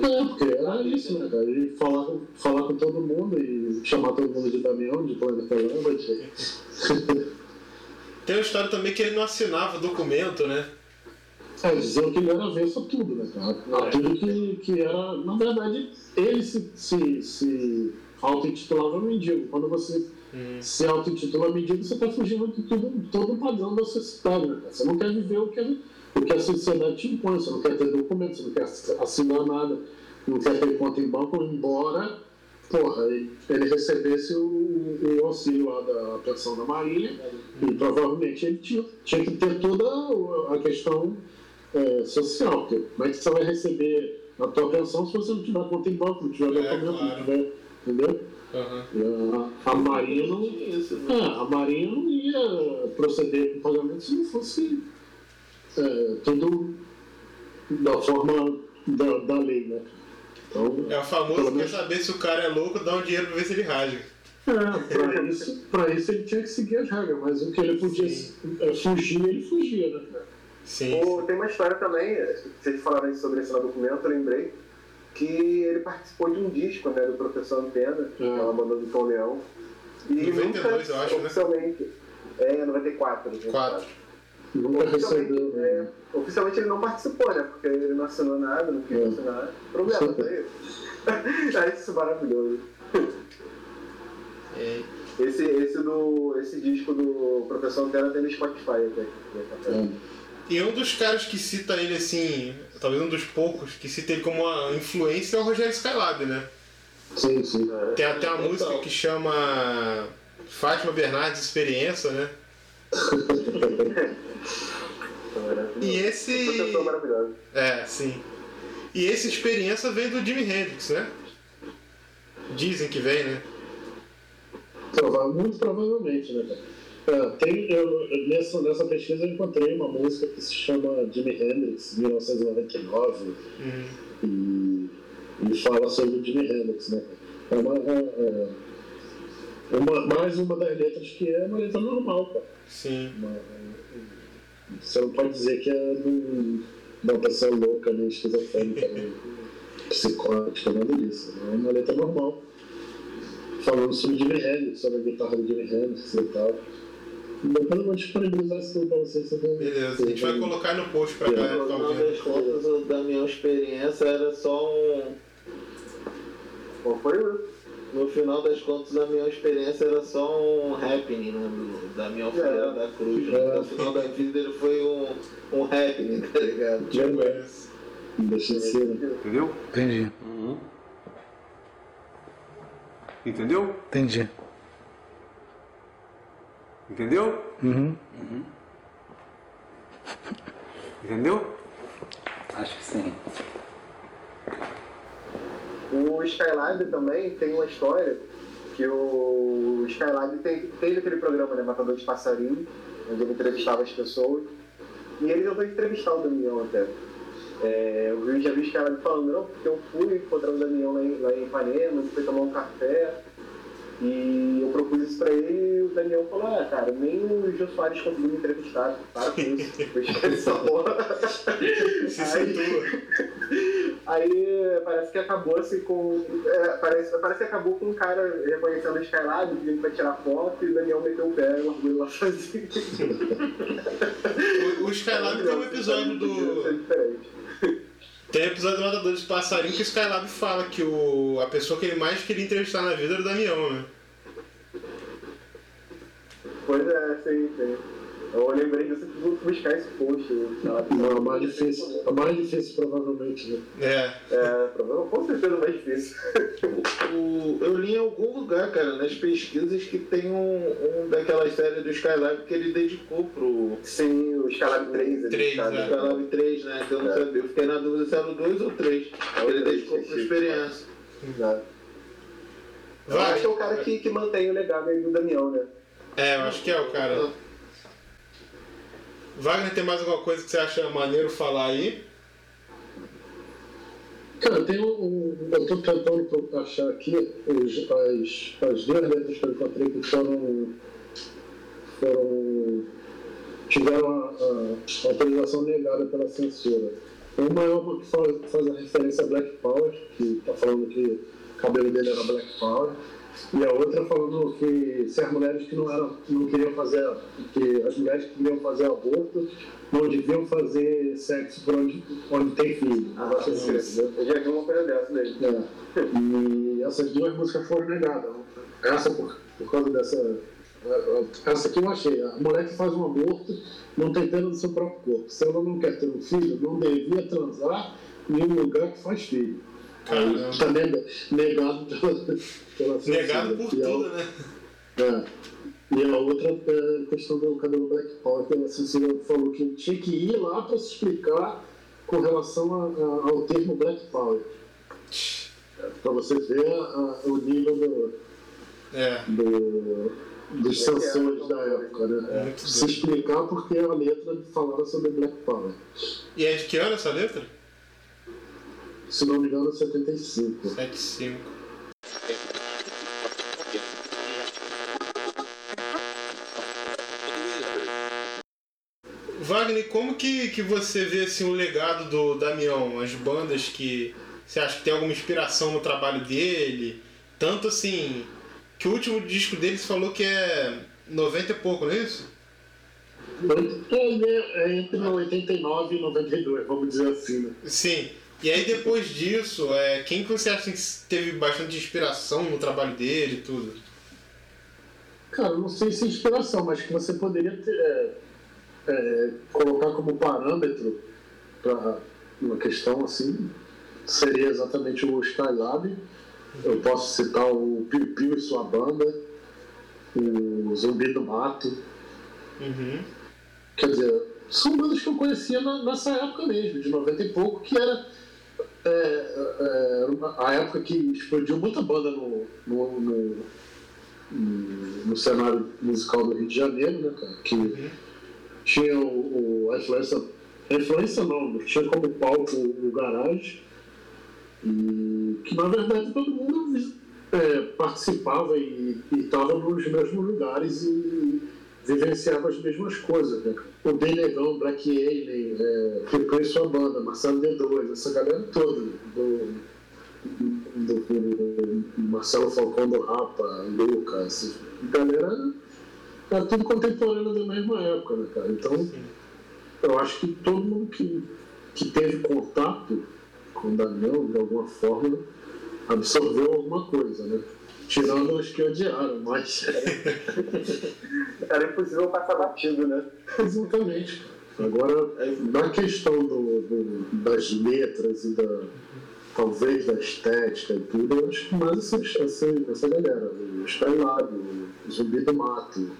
É, porque era isso, né, cara? E falar, com- falar com todo mundo e chamar todo mundo de Damião, de Planeta Lama, de... Tem uma história também que ele não assinava documento, né? É, diziam que ele era avesso a tudo, né, cara? A tudo que, que era. Na verdade, ele se, se, se auto-intitulava mendigo. Quando você se auto-intitula mendigo, você está fugindo de tudo, todo o padrão da sociedade, né, cara? Você não quer viver o que, o que a sociedade te impõe, você não quer ter documento, você não quer assinar nada, não quer ter conta em banco, embora, porra, ele, ele recebesse o, o auxílio lá da pensão da Marinha, e provavelmente ele tinha, tinha que ter toda a questão é, social, porque como é que você vai receber a tua pensão se você não tiver conta em banco, não tiver É, documento, claro. não tiver, entendeu? E a, a Marinha não, né? é, a Marinha não ia proceder com o pagamento se não fosse é, tudo da forma da, da lei, né? Então, É o famoso Pelo quer saber se o cara é louco, dá um dinheiro pra ver se ele rasga. É, pra isso, pra isso ele tinha que seguir as regras, mas o que ele podia é, fugir, ele fugia, né, cara? Sim. O- tem uma história também, vocês falaram isso sobre esse documento, eu lembrei, que ele participou de um disco, né, do Professor Antena, É. aquela banda do Tom Leão. E 92, eu acho, né? oficialmente, É, 94. né? Quatro. Nunca Oficialmente, recebeu. é, né? oficialmente ele não participou, né? Porque ele não assinou nada, não quis É. assinar. Problema, tá aí. Acho isso maravilhoso. É. Esse, esse, do, esse disco do Professor Antena tem no Spotify até. É. E um dos caras que cita ele assim, talvez um dos poucos, que cita ele como uma influência é o Rogério Skylab, né? Sim, sim. Tem até uma música que chama Fátima Bernardes Experiência, né? E esse. Maravilhoso. É, sim. E essa experiência vem do Jimi Hendrix, né? Dizem que vem, né? Muito provavelmente, né, cara? É, tem, eu, nessa, nessa pesquisa eu encontrei uma música que se chama Jimi Hendrix, 1999, Uhum. e, e fala sobre o Jimi Hendrix, né? É uma, é, é uma, mais uma das letras que é uma letra normal, cara. Sim. Uma- você não pode dizer que é de uma pessoa louca, nem esquizofrênica, nem psicótica, nada disso. É uma letra normal. Falando sobre Jimi Hendrix, sobre a guitarra do Jimi Hendrix e tal. Depois eu vou disponibilizar isso tudo pra vocês. Você vai- Beleza. A gente vai colocar no post pra galera No que tá final ouvindo. das contas, o da minha experiência era só um. Qual foi o. No final das contas, a minha experiência era só um happening, né? Do, da minha Feira da Cruz. Né? É. No final da vida ele foi um, um happening, tá ligado? Tipo esse. Deixa de ser. né? Entendeu? Entendi, Entendeu? entendi. Entendeu? Uhum. Entendeu? Acho que sim. O Skylab também tem uma história que o Skylab tem, teve aquele programa, né, Matador de Passarinho, onde ele entrevistava as pessoas. E ele tentou entrevistar o Damião até. É, eu já vi o Skylab falando, não, porque eu fui encontrar o Damião lá em, lá em Ipanema, foi tomar um café. E eu propus isso pra ele e o Daniel falou, ah, cara, nem o Jô Soares conseguiu me entrevistar, para com isso, eu esqueci essa porra. Se Aí- situa. Aí parece que acabou assim com. é, parece, parece que acabou com um cara reconhecendo o Skylab, pedindo pra tirar foto e o Daniel meteu o pé e largou ele lá sozinho. O, o Skylab tem um episódio ser do. Tem episódio do Matador de Passarinho que o Skylab fala que o, a pessoa que ele mais queria entrevistar na vida era o Damião, né? Pois é, sim, sim. Eu lembrei disso que vou buscar esse post. o Skylab. Não, é mais difícil. É mais difícil, provavelmente. Né? É. É, problema com certeza mais difícil. O- eu li em algum lugar, cara, nas pesquisas, que tem um, um daquelas séries do Skylab que ele dedicou pro Sim, o Skylab 3. ele Três, sabe? é. Skylab 3, né? Que eu não É. sabia. Eu fiquei na dúvida se era o 2 ou o 3. É o Ele três, dedicou sim, pro experiência. Exato. Eu Vai. acho que é o cara que, que mantém o legado aí do Damião, né? É, eu acho que é o cara. Wagner, tem mais alguma coisa que você acha maneiro falar aí? Cara, tem um, eu estou tentando achar aqui os, as, as duas letras que eu encontrei que foram. foram tiveram a, a autorização negada pela censura. Uma é uma que faz, faz a referência a Black Power, que está falando que o cabelo dele era Black Power. E a outra falando que se as mulheres que não, eram, não queriam fazer, que as mulheres que queriam fazer aborto não deviam fazer sexo por onde, onde tem filho. Ah, assim, entendeu? Eu já vi uma coisa dessa daí. É. E essas duas músicas foram negadas. Essa por, por causa dessa. Essa aqui eu achei. A mulher que faz um aborto não tem pena do seu próprio corpo. Se ela não quer ter um filho, não devia transar em um lugar que faz filho. Caramba. está nega- negado pela, pela censura. Negado por E a- tudo, né? é. E a outra é a questão do cabelo Black Power, que a censura falou que tinha que ir lá para se explicar com relação a- a- ao termo Black Power. Para você ver a- o nível do, É. do- dos É que é, censores da época, né? Muito Se explicar porque a letra falava sobre Black Power. E é de que ano essa letra? se não me engano, 75. 75. Wagner, como que, que você vê assim, o legado do Damião? As bandas que você acha que tem alguma inspiração no trabalho dele? Tanto assim, que o último disco deles falou que é 90 e pouco, não é isso? Então, é entre 89 e 92, vamos dizer assim. Né? Sim. E aí depois disso, é, quem que você acha que teve bastante inspiração no trabalho dele e tudo? Cara, não sei se é inspiração, mas que você poderia ter, é, é, colocar como parâmetro para uma questão assim, seria exatamente o Skylab. Eu posso citar o Piu Piu e sua banda, o Zumbi do Mato. Uhum. Quer dizer, são bandas que eu conhecia na- nessa época mesmo, de 90 e pouco, que era é, é, a época que explodiu muita banda no, no, no, no- cenário musical do Rio de Janeiro, né, cara? Que tinha o, o- a influência. A influência não, tinha como palco o garagem. E que na verdade todo mundo é, participava e estava nos mesmos lugares e vivenciava as mesmas coisas. Né? O Benegão, Black Alien, é, Pepe e sua banda, Marcelo D2, essa galera toda, do, do, do- do Marcelo Falcão do Rapa, Lucas, galera era tudo contemporâneo da mesma época, né, cara? Então, eu acho que todo mundo que, que teve contato com o Daniel, de alguma forma, absorveu alguma coisa, né? Tirando os que odiaram, mas. Era impossível passar batido, né? Exatamente. Agora, na questão do, do- das letras e da. talvez da estética e tudo, eu acho que mais essa, essa, essa galera. O Skylab, o Zumbi do Mato,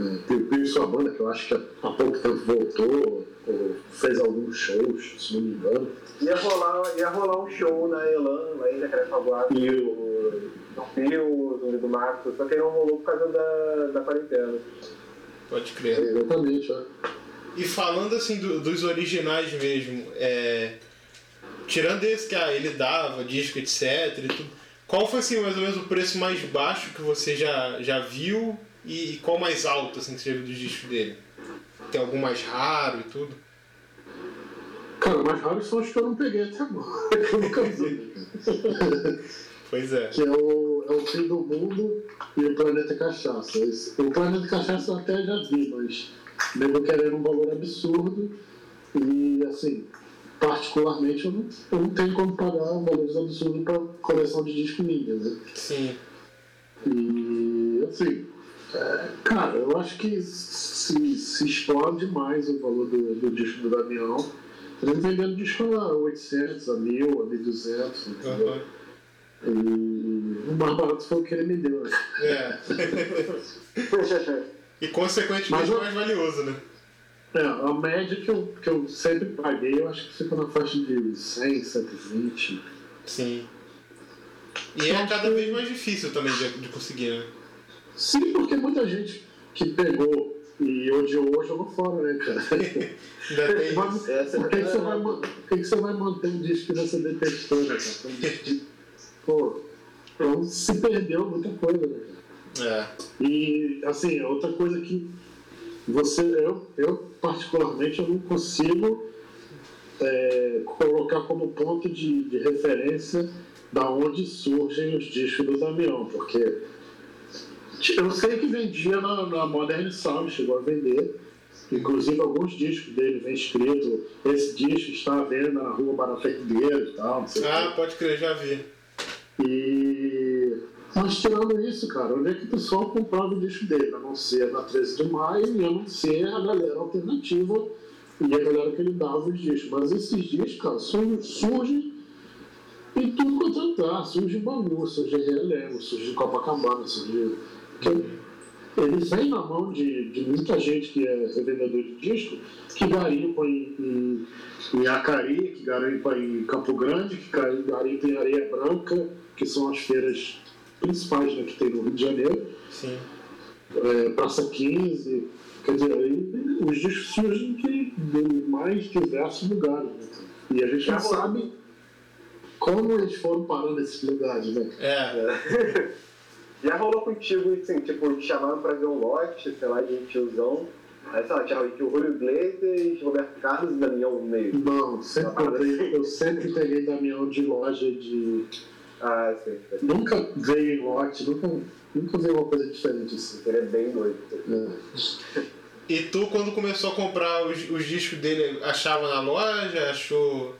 é, Piu Piu e sua banda, que eu acho que há pouco tempo voltou, ou fez alguns shows, se não me engano. Ia rolar, ia rolar um show na Elan, lá em Jacarepaguá, E o do Pio, o Zumbi do Mato, só que não rolou por causa da, da quarentena. Pode crer. Exatamente, é. E falando assim do- dos originais mesmo, é, tirando esse que ah, ele dava, disco, etc. e tudo, qual foi assim, mais ou menos o preço mais baixo que você já, já viu e, e qual mais alto assim, que você já viu dos discos dele? Tem algum mais raro e tudo? Cara, mais raros são os que eu não peguei até agora, eu nunca vi. Pois é. que é o, é o fim do mundo e o planeta cachaça. Esse- o planeta cachaça eu até já vi, mas mesmo querendo um valor absurdo e assim, particularmente eu não, eu não tenho como pagar um valor absurdo para coleção de disco minha, né? Sim. E assim, é, cara, eu acho que se, se explode demais o valor do, do disco do Damião. Ele vendendo disco a 800, a 1000, a 1200, entendeu? Aham. E o mais barato foi o que ele me deu, né? É. e consequentemente Mas mais valioso, né? É, a média que eu, que eu sempre paguei, eu acho que fica na faixa de 100, 120. Sim. E é cada vez mais difícil também de, de conseguir, né? Sim, porque muita gente que pegou e odiou jogou fora, né, cara? Ainda tem Mas isso. Essa por que, que, você vai, por que, que você vai manter um disco que você detestou, né, cara? Um disco de- Pô, então se perdeu muita coisa, né? É. E, assim, outra coisa que você, eu, eu particularmente, eu não consigo é, colocar como ponto de, de referência da onde surgem os discos do Damião, porque eu sei que vendia na, na Modern Sound, chegou a vender, inclusive alguns discos dele vem escrito, esse disco está à venda na rua Barafequeiro e tal. Ah, pode crer, já vi. E. Mas tirando isso, cara, onde é que o pessoal comprava o disco dele? A não ser na 13 de maio e a não ser a galera alternativa e a galera que ele dava os discos. Mas esses discos, cara, surgem, surgem em tudo quanto é lugar. Surge Bangu, surge Realengo, surge Copacabana, surge. que Ele vem na mão de, de muita gente que é revendedor de disco, que garimpa em, em, em Acari, que garimpa em Campo Grande, que garimpa em Areia Branca, que são as feiras principais né, que tem no Rio de Janeiro, Sim. é, Praça 15, quer dizer, aí os discos surgem de, de mais diversos lugares. Né? E a gente não sabe como eles foram parar nesses lugares, né? É. Já rolou contigo, assim, tipo, te chamaram pra ver um lote, sei lá, de um tiozão, Aí, sei lá, tinha o Julio Iglesias, Roberto Carlos e Daniel no meio. Não, sempre comprei, eu sempre peguei Damião de loja de. Ah, sim. Nunca veio lote, nunca, nunca veio uma coisa diferente assim. Ele é bem doido. É. E tu, quando começou a comprar os, os discos dele, achava na loja? Achou.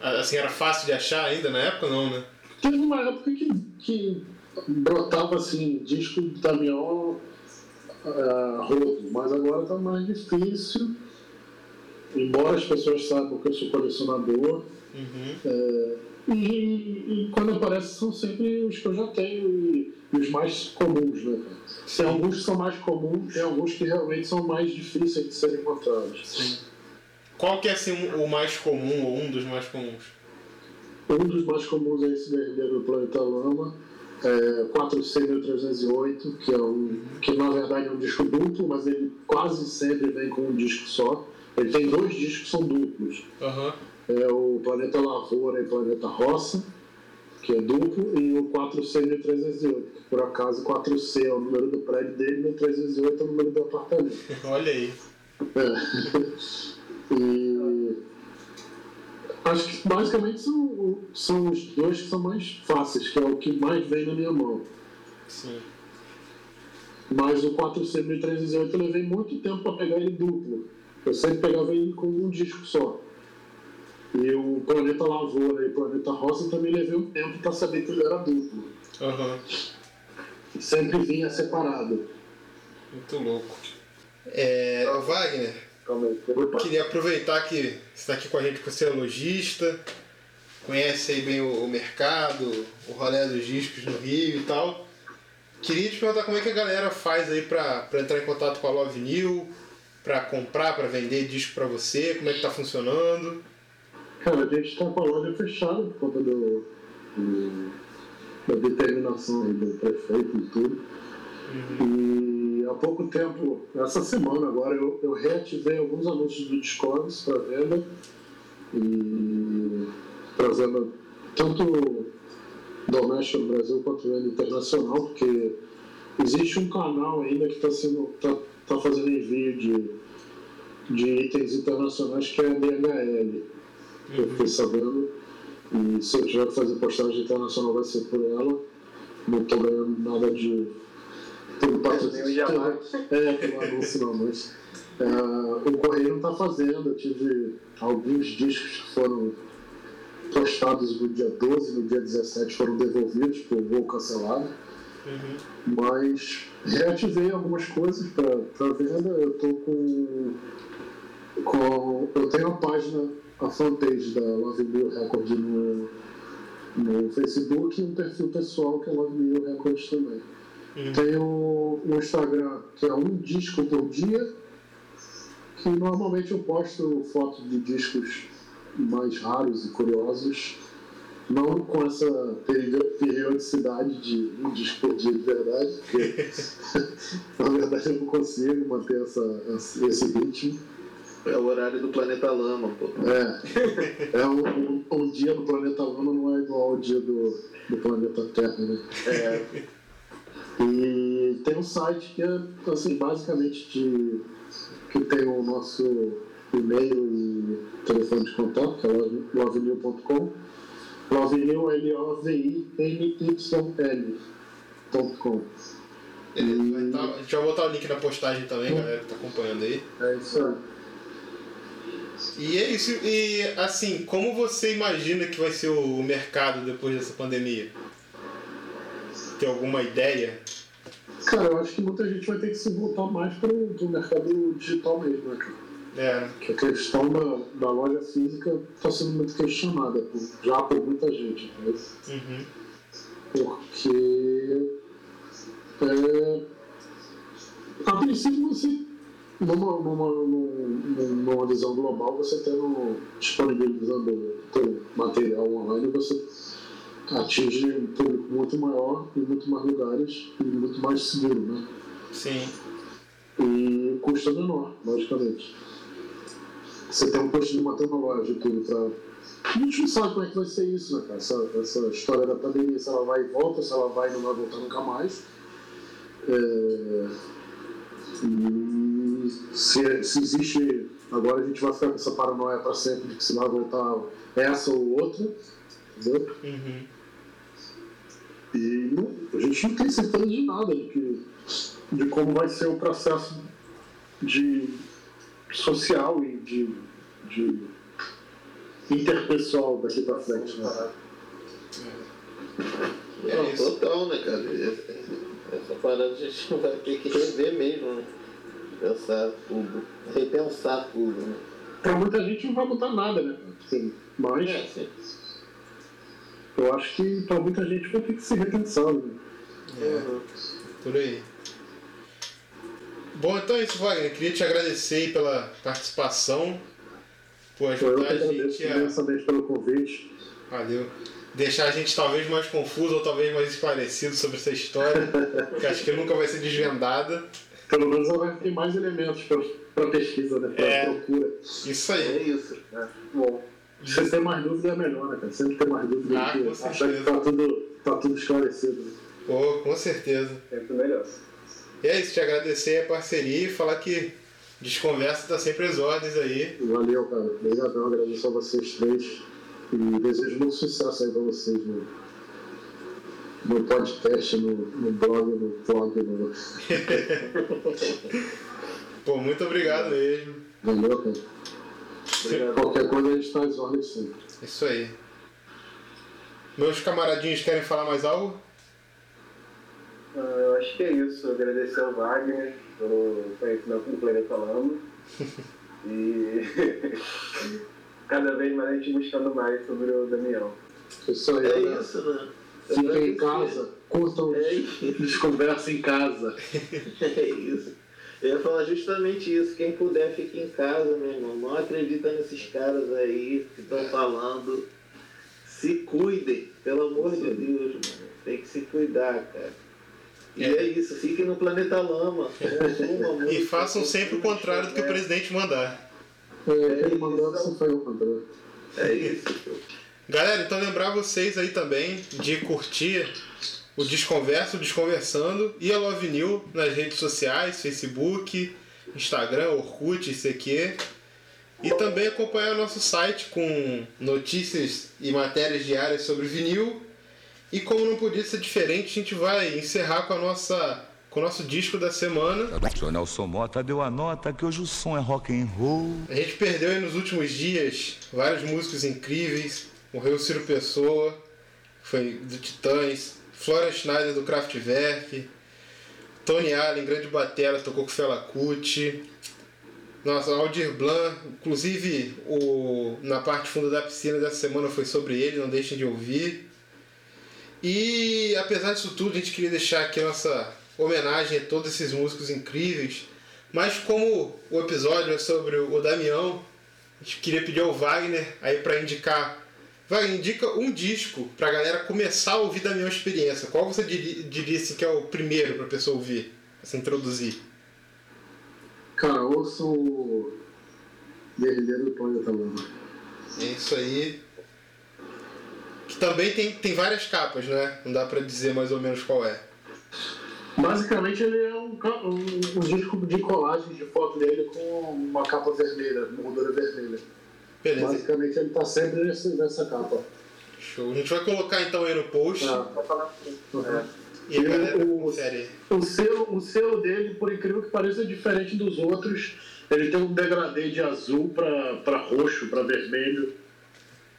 Assim, era fácil de achar ainda na época? Não, né? Teve uma época que, que brotava assim, disco do Damião ah, rodo, mas agora tá mais difícil. Embora as pessoas saibam que eu sou colecionador. Uhum. É, e, e quando aparece são sempre os que eu já tenho e, e os mais comuns, né? Tem alguns que são mais comuns, tem alguns que realmente são mais difíceis de serem encontrados. Sim. Qual que é assim o mais comum, ou um dos mais comuns? Um dos mais comuns é esse da Herdeiro do Planeta Lama, é, 4C1308, que, é um, que na verdade é um disco duplo, mas ele quase sempre vem com um disco só. Ele tem dois discos que são duplos. Aham. É o Planeta Lavoura e Planeta Roça, que é duplo, e o 4C1308, que por acaso 4C é o número do prédio dele e o 308 é o número do apartamento. Olha aí. É. e acho que basicamente são, são os dois que são mais fáceis, que é o que mais vem na minha mão. Sim. Mas o 4C1308 eu levei muito tempo para pegar ele duplo. Eu sempre pegava ele com um disco só. E o Planeta Lavoura e o Planeta Rosa também levei um tempo para saber que ele era duplo. Aham. Sempre vinha separado. Muito louco. É, Wagner, Calma aí. Opa. queria aproveitar que você está aqui com a gente por ser lojista, conhece aí bem o, o mercado, o rolê dos discos no Rio e tal. Queria te perguntar como é que a galera faz aí pra entrar em contato com a Love New, pra comprar, pra vender disco pra você, como é que tá funcionando. Cara, a gente está com a loja fechada por conta do, do- da determinação do prefeito e tudo. E há pouco tempo, essa semana agora, eu, eu reativei alguns anúncios do Discord para venda e trazendo tanto doméstico no Brasil quanto venda internacional, porque existe um canal ainda que está sendo tá, tá fazendo envio de, de itens internacionais que é a DHL eu fiquei sabendo. E se eu tiver que fazer postagem internacional vai ser por ela. Não estou ganhando nada de. Tem patrocínio. nenhum diamante. É, tem um anúncio não, mas. é, o Correio não está fazendo. Eu tive alguns discos que foram postados no dia 12, no dia 17 foram devolvidos por voo cancelado. Mas reativei algumas coisas para venda. Eu estou com, com. Eu tenho a página, a fanpage da Love Mill Record no, no Facebook e um perfil pessoal que é Love Mill Records também. Tenho um Instagram que é um disco por dia, que normalmente eu posto fotos de discos mais raros e curiosos, não com essa peri- periodicidade de um disco por dia de verdade, porque na verdade eu não consigo manter essa, esse ritmo. É o horário do planeta Lama, pô. É, é um, um, um dia do planeta Lama não é igual ao dia do, do planeta Terra, né? É, E tem um site que é, assim, basicamente de, que tem o nosso e-mail e telefone de contato, que é love- lovenew.com. Lovenew, L-O-V-I-N-Y-L.com. Beleza, vai tá- a gente vai botar o link na postagem também, galera que tá acompanhando aí. É isso aí. E é isso. E assim, como você imagina que vai ser o mercado depois dessa pandemia? Tem alguma ideia? Cara, eu acho que muita gente vai ter que se voltar mais para o mercado digital mesmo, né, cara? É, que a questão da, da loja física está sendo muito questionada por- já por muita gente, entendeu? uhum. porque é, a princípio você numa, numa, numa, visão global você tendo disponibilizando teu material online você atinge um público muito maior em muito mais lugares e muito mais seguro, né? sim. E custo é menor, logicamente. Você tem um custo de manter uma loja e tudo pra. A gente não sabe como é que vai ser isso, né, cara? Essa, essa história da pandemia, se ela vai e volta, se ela vai e não vai voltar nunca mais. É... E se, se existe. Agora a gente vai ficar com essa paranoia para sempre de que se vai voltar essa ou outra. Entendeu? Uhum. E não- a gente não tem certeza de nada de, que, de como vai ser o processo de social e de, de interpessoal daqui para frente. Né? É isso. total, né, cara? Essa parada a gente vai ter que rever mesmo, né? Pensar tudo. Repensar tudo, né? Para muita gente não vai mudar nada, né? Assim, mas É, sim. eu acho que para muita gente vai ter que se repensar. Né? Uhum. Por aí. Bom, então é isso, Wagner. Queria te agradecer aí pela participação, por eu ajudar a gente a. imensamente pelo convite. Valeu. Deixar a gente talvez mais confuso ou talvez mais esclarecido sobre essa história, que acho que nunca vai ser desvendada. Pelo menos ela vai ter mais elementos para pesquisa, né? Para É. procura. Isso É aí. isso. né? Bom, Se ter mais dúvida é melhor, né, cara? Sempre ter mais dúvida Ah, do com certeza. que tá tudo, tá tudo esclarecido. né? Pô, com certeza. sempre melhor. E é isso, te agradecer a parceria e falar que Desconversa tá sempre às ordens aí. Valeu, cara. Obrigadão, agradeço a vocês três. E desejo muito sucesso aí pra vocês no, no podcast, no, no blog, no vlog. No... Pô, muito obrigado mesmo. Valeu, cara. Qualquer coisa a gente tá às ordens sempre. Isso aí. Meus camaradinhos querem falar mais algo? Ah, Eu acho que é isso. Agradecer ao Wagner pelo conhecimento do Planeta Lama. E cada vez mais a gente buscando mais sobre o Damião. Isso aí, É galera. isso, né? Fiquem em casa, curtam, É isso. desconversa em casa. É isso. Eu ia falar justamente isso. Quem puder, fique em casa, meu irmão. Não acredita nesses caras aí que estão falando. Se cuidem, pelo amor de Deus, mano. Tem que se cuidar, cara. E É. é, isso, fiquem no planeta lama. consuma muito, E façam sempre o contrário do que o presidente mandar. É, isso. mandou essa foi eu, André. É isso. Galera, então lembrar vocês aí também de curtir o Desconverso, o Desconversando e a Love New nas redes sociais, Facebook, Instagram, Orkut, ICQ. E também acompanhar o nosso site com notícias e matérias diárias sobre vinil. E como não podia ser diferente, a gente vai encerrar com a nossa com o nosso disco da semana. O Nelson Mota deu a nota que hoje o som é rock and roll. A gente perdeu aí nos últimos dias vários músicos incríveis. Morreu Ciro Pessoa, foi do Titãs, Florian Schneider do Kraftwerk, Tony Allen, grande batera, tocou com Fela Kuti. Nossa, Aldir Blanc, inclusive o, na parte funda da piscina dessa semana foi sobre ele, não deixem de ouvir. E apesar disso tudo, a gente queria deixar aqui nossa homenagem a todos esses músicos incríveis. Mas como o episódio é sobre o Damião, a gente queria pedir ao Wagner aí para indicar. Wagner, indica um disco pra galera começar a ouvir Damião Experiência. Qual você diria, diria assim, que é o primeiro pra pessoa ouvir, pra se introduzir? Cara, ouça o Guerrilheiro do Planeta Lama. É isso aí. Que também tem, tem várias capas, né? Não dá pra dizer mais ou menos qual é. Basicamente ele é um, um, um disco de colagem de foto dele com uma capa vermelha, moldura vermelha. Beleza. Basicamente ele tá sempre nesse, nessa capa. Show. A gente vai colocar então aí no post. Tá. Vai falar assim. Uhum. E a galera O- aí. O selo, o selo dele, por incrível que pareça, é diferente dos outros. Ele tem um degradê de azul para roxo, para vermelho,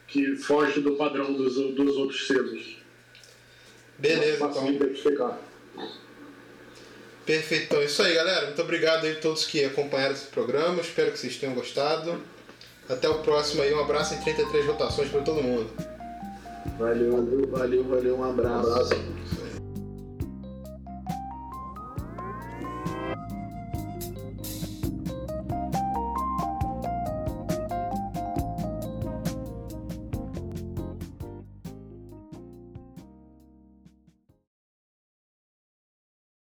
que foge do padrão dos, dos outros selos. Beleza, de então. identificar. Perfeito. Então, é isso aí, galera. Muito obrigado aí a todos que acompanharam esse programa. Espero que vocês tenham gostado. Até o próximo aí. Um abraço em 33 rotações para todo mundo. Valeu, Valeu, valeu, um um abraço. abraço.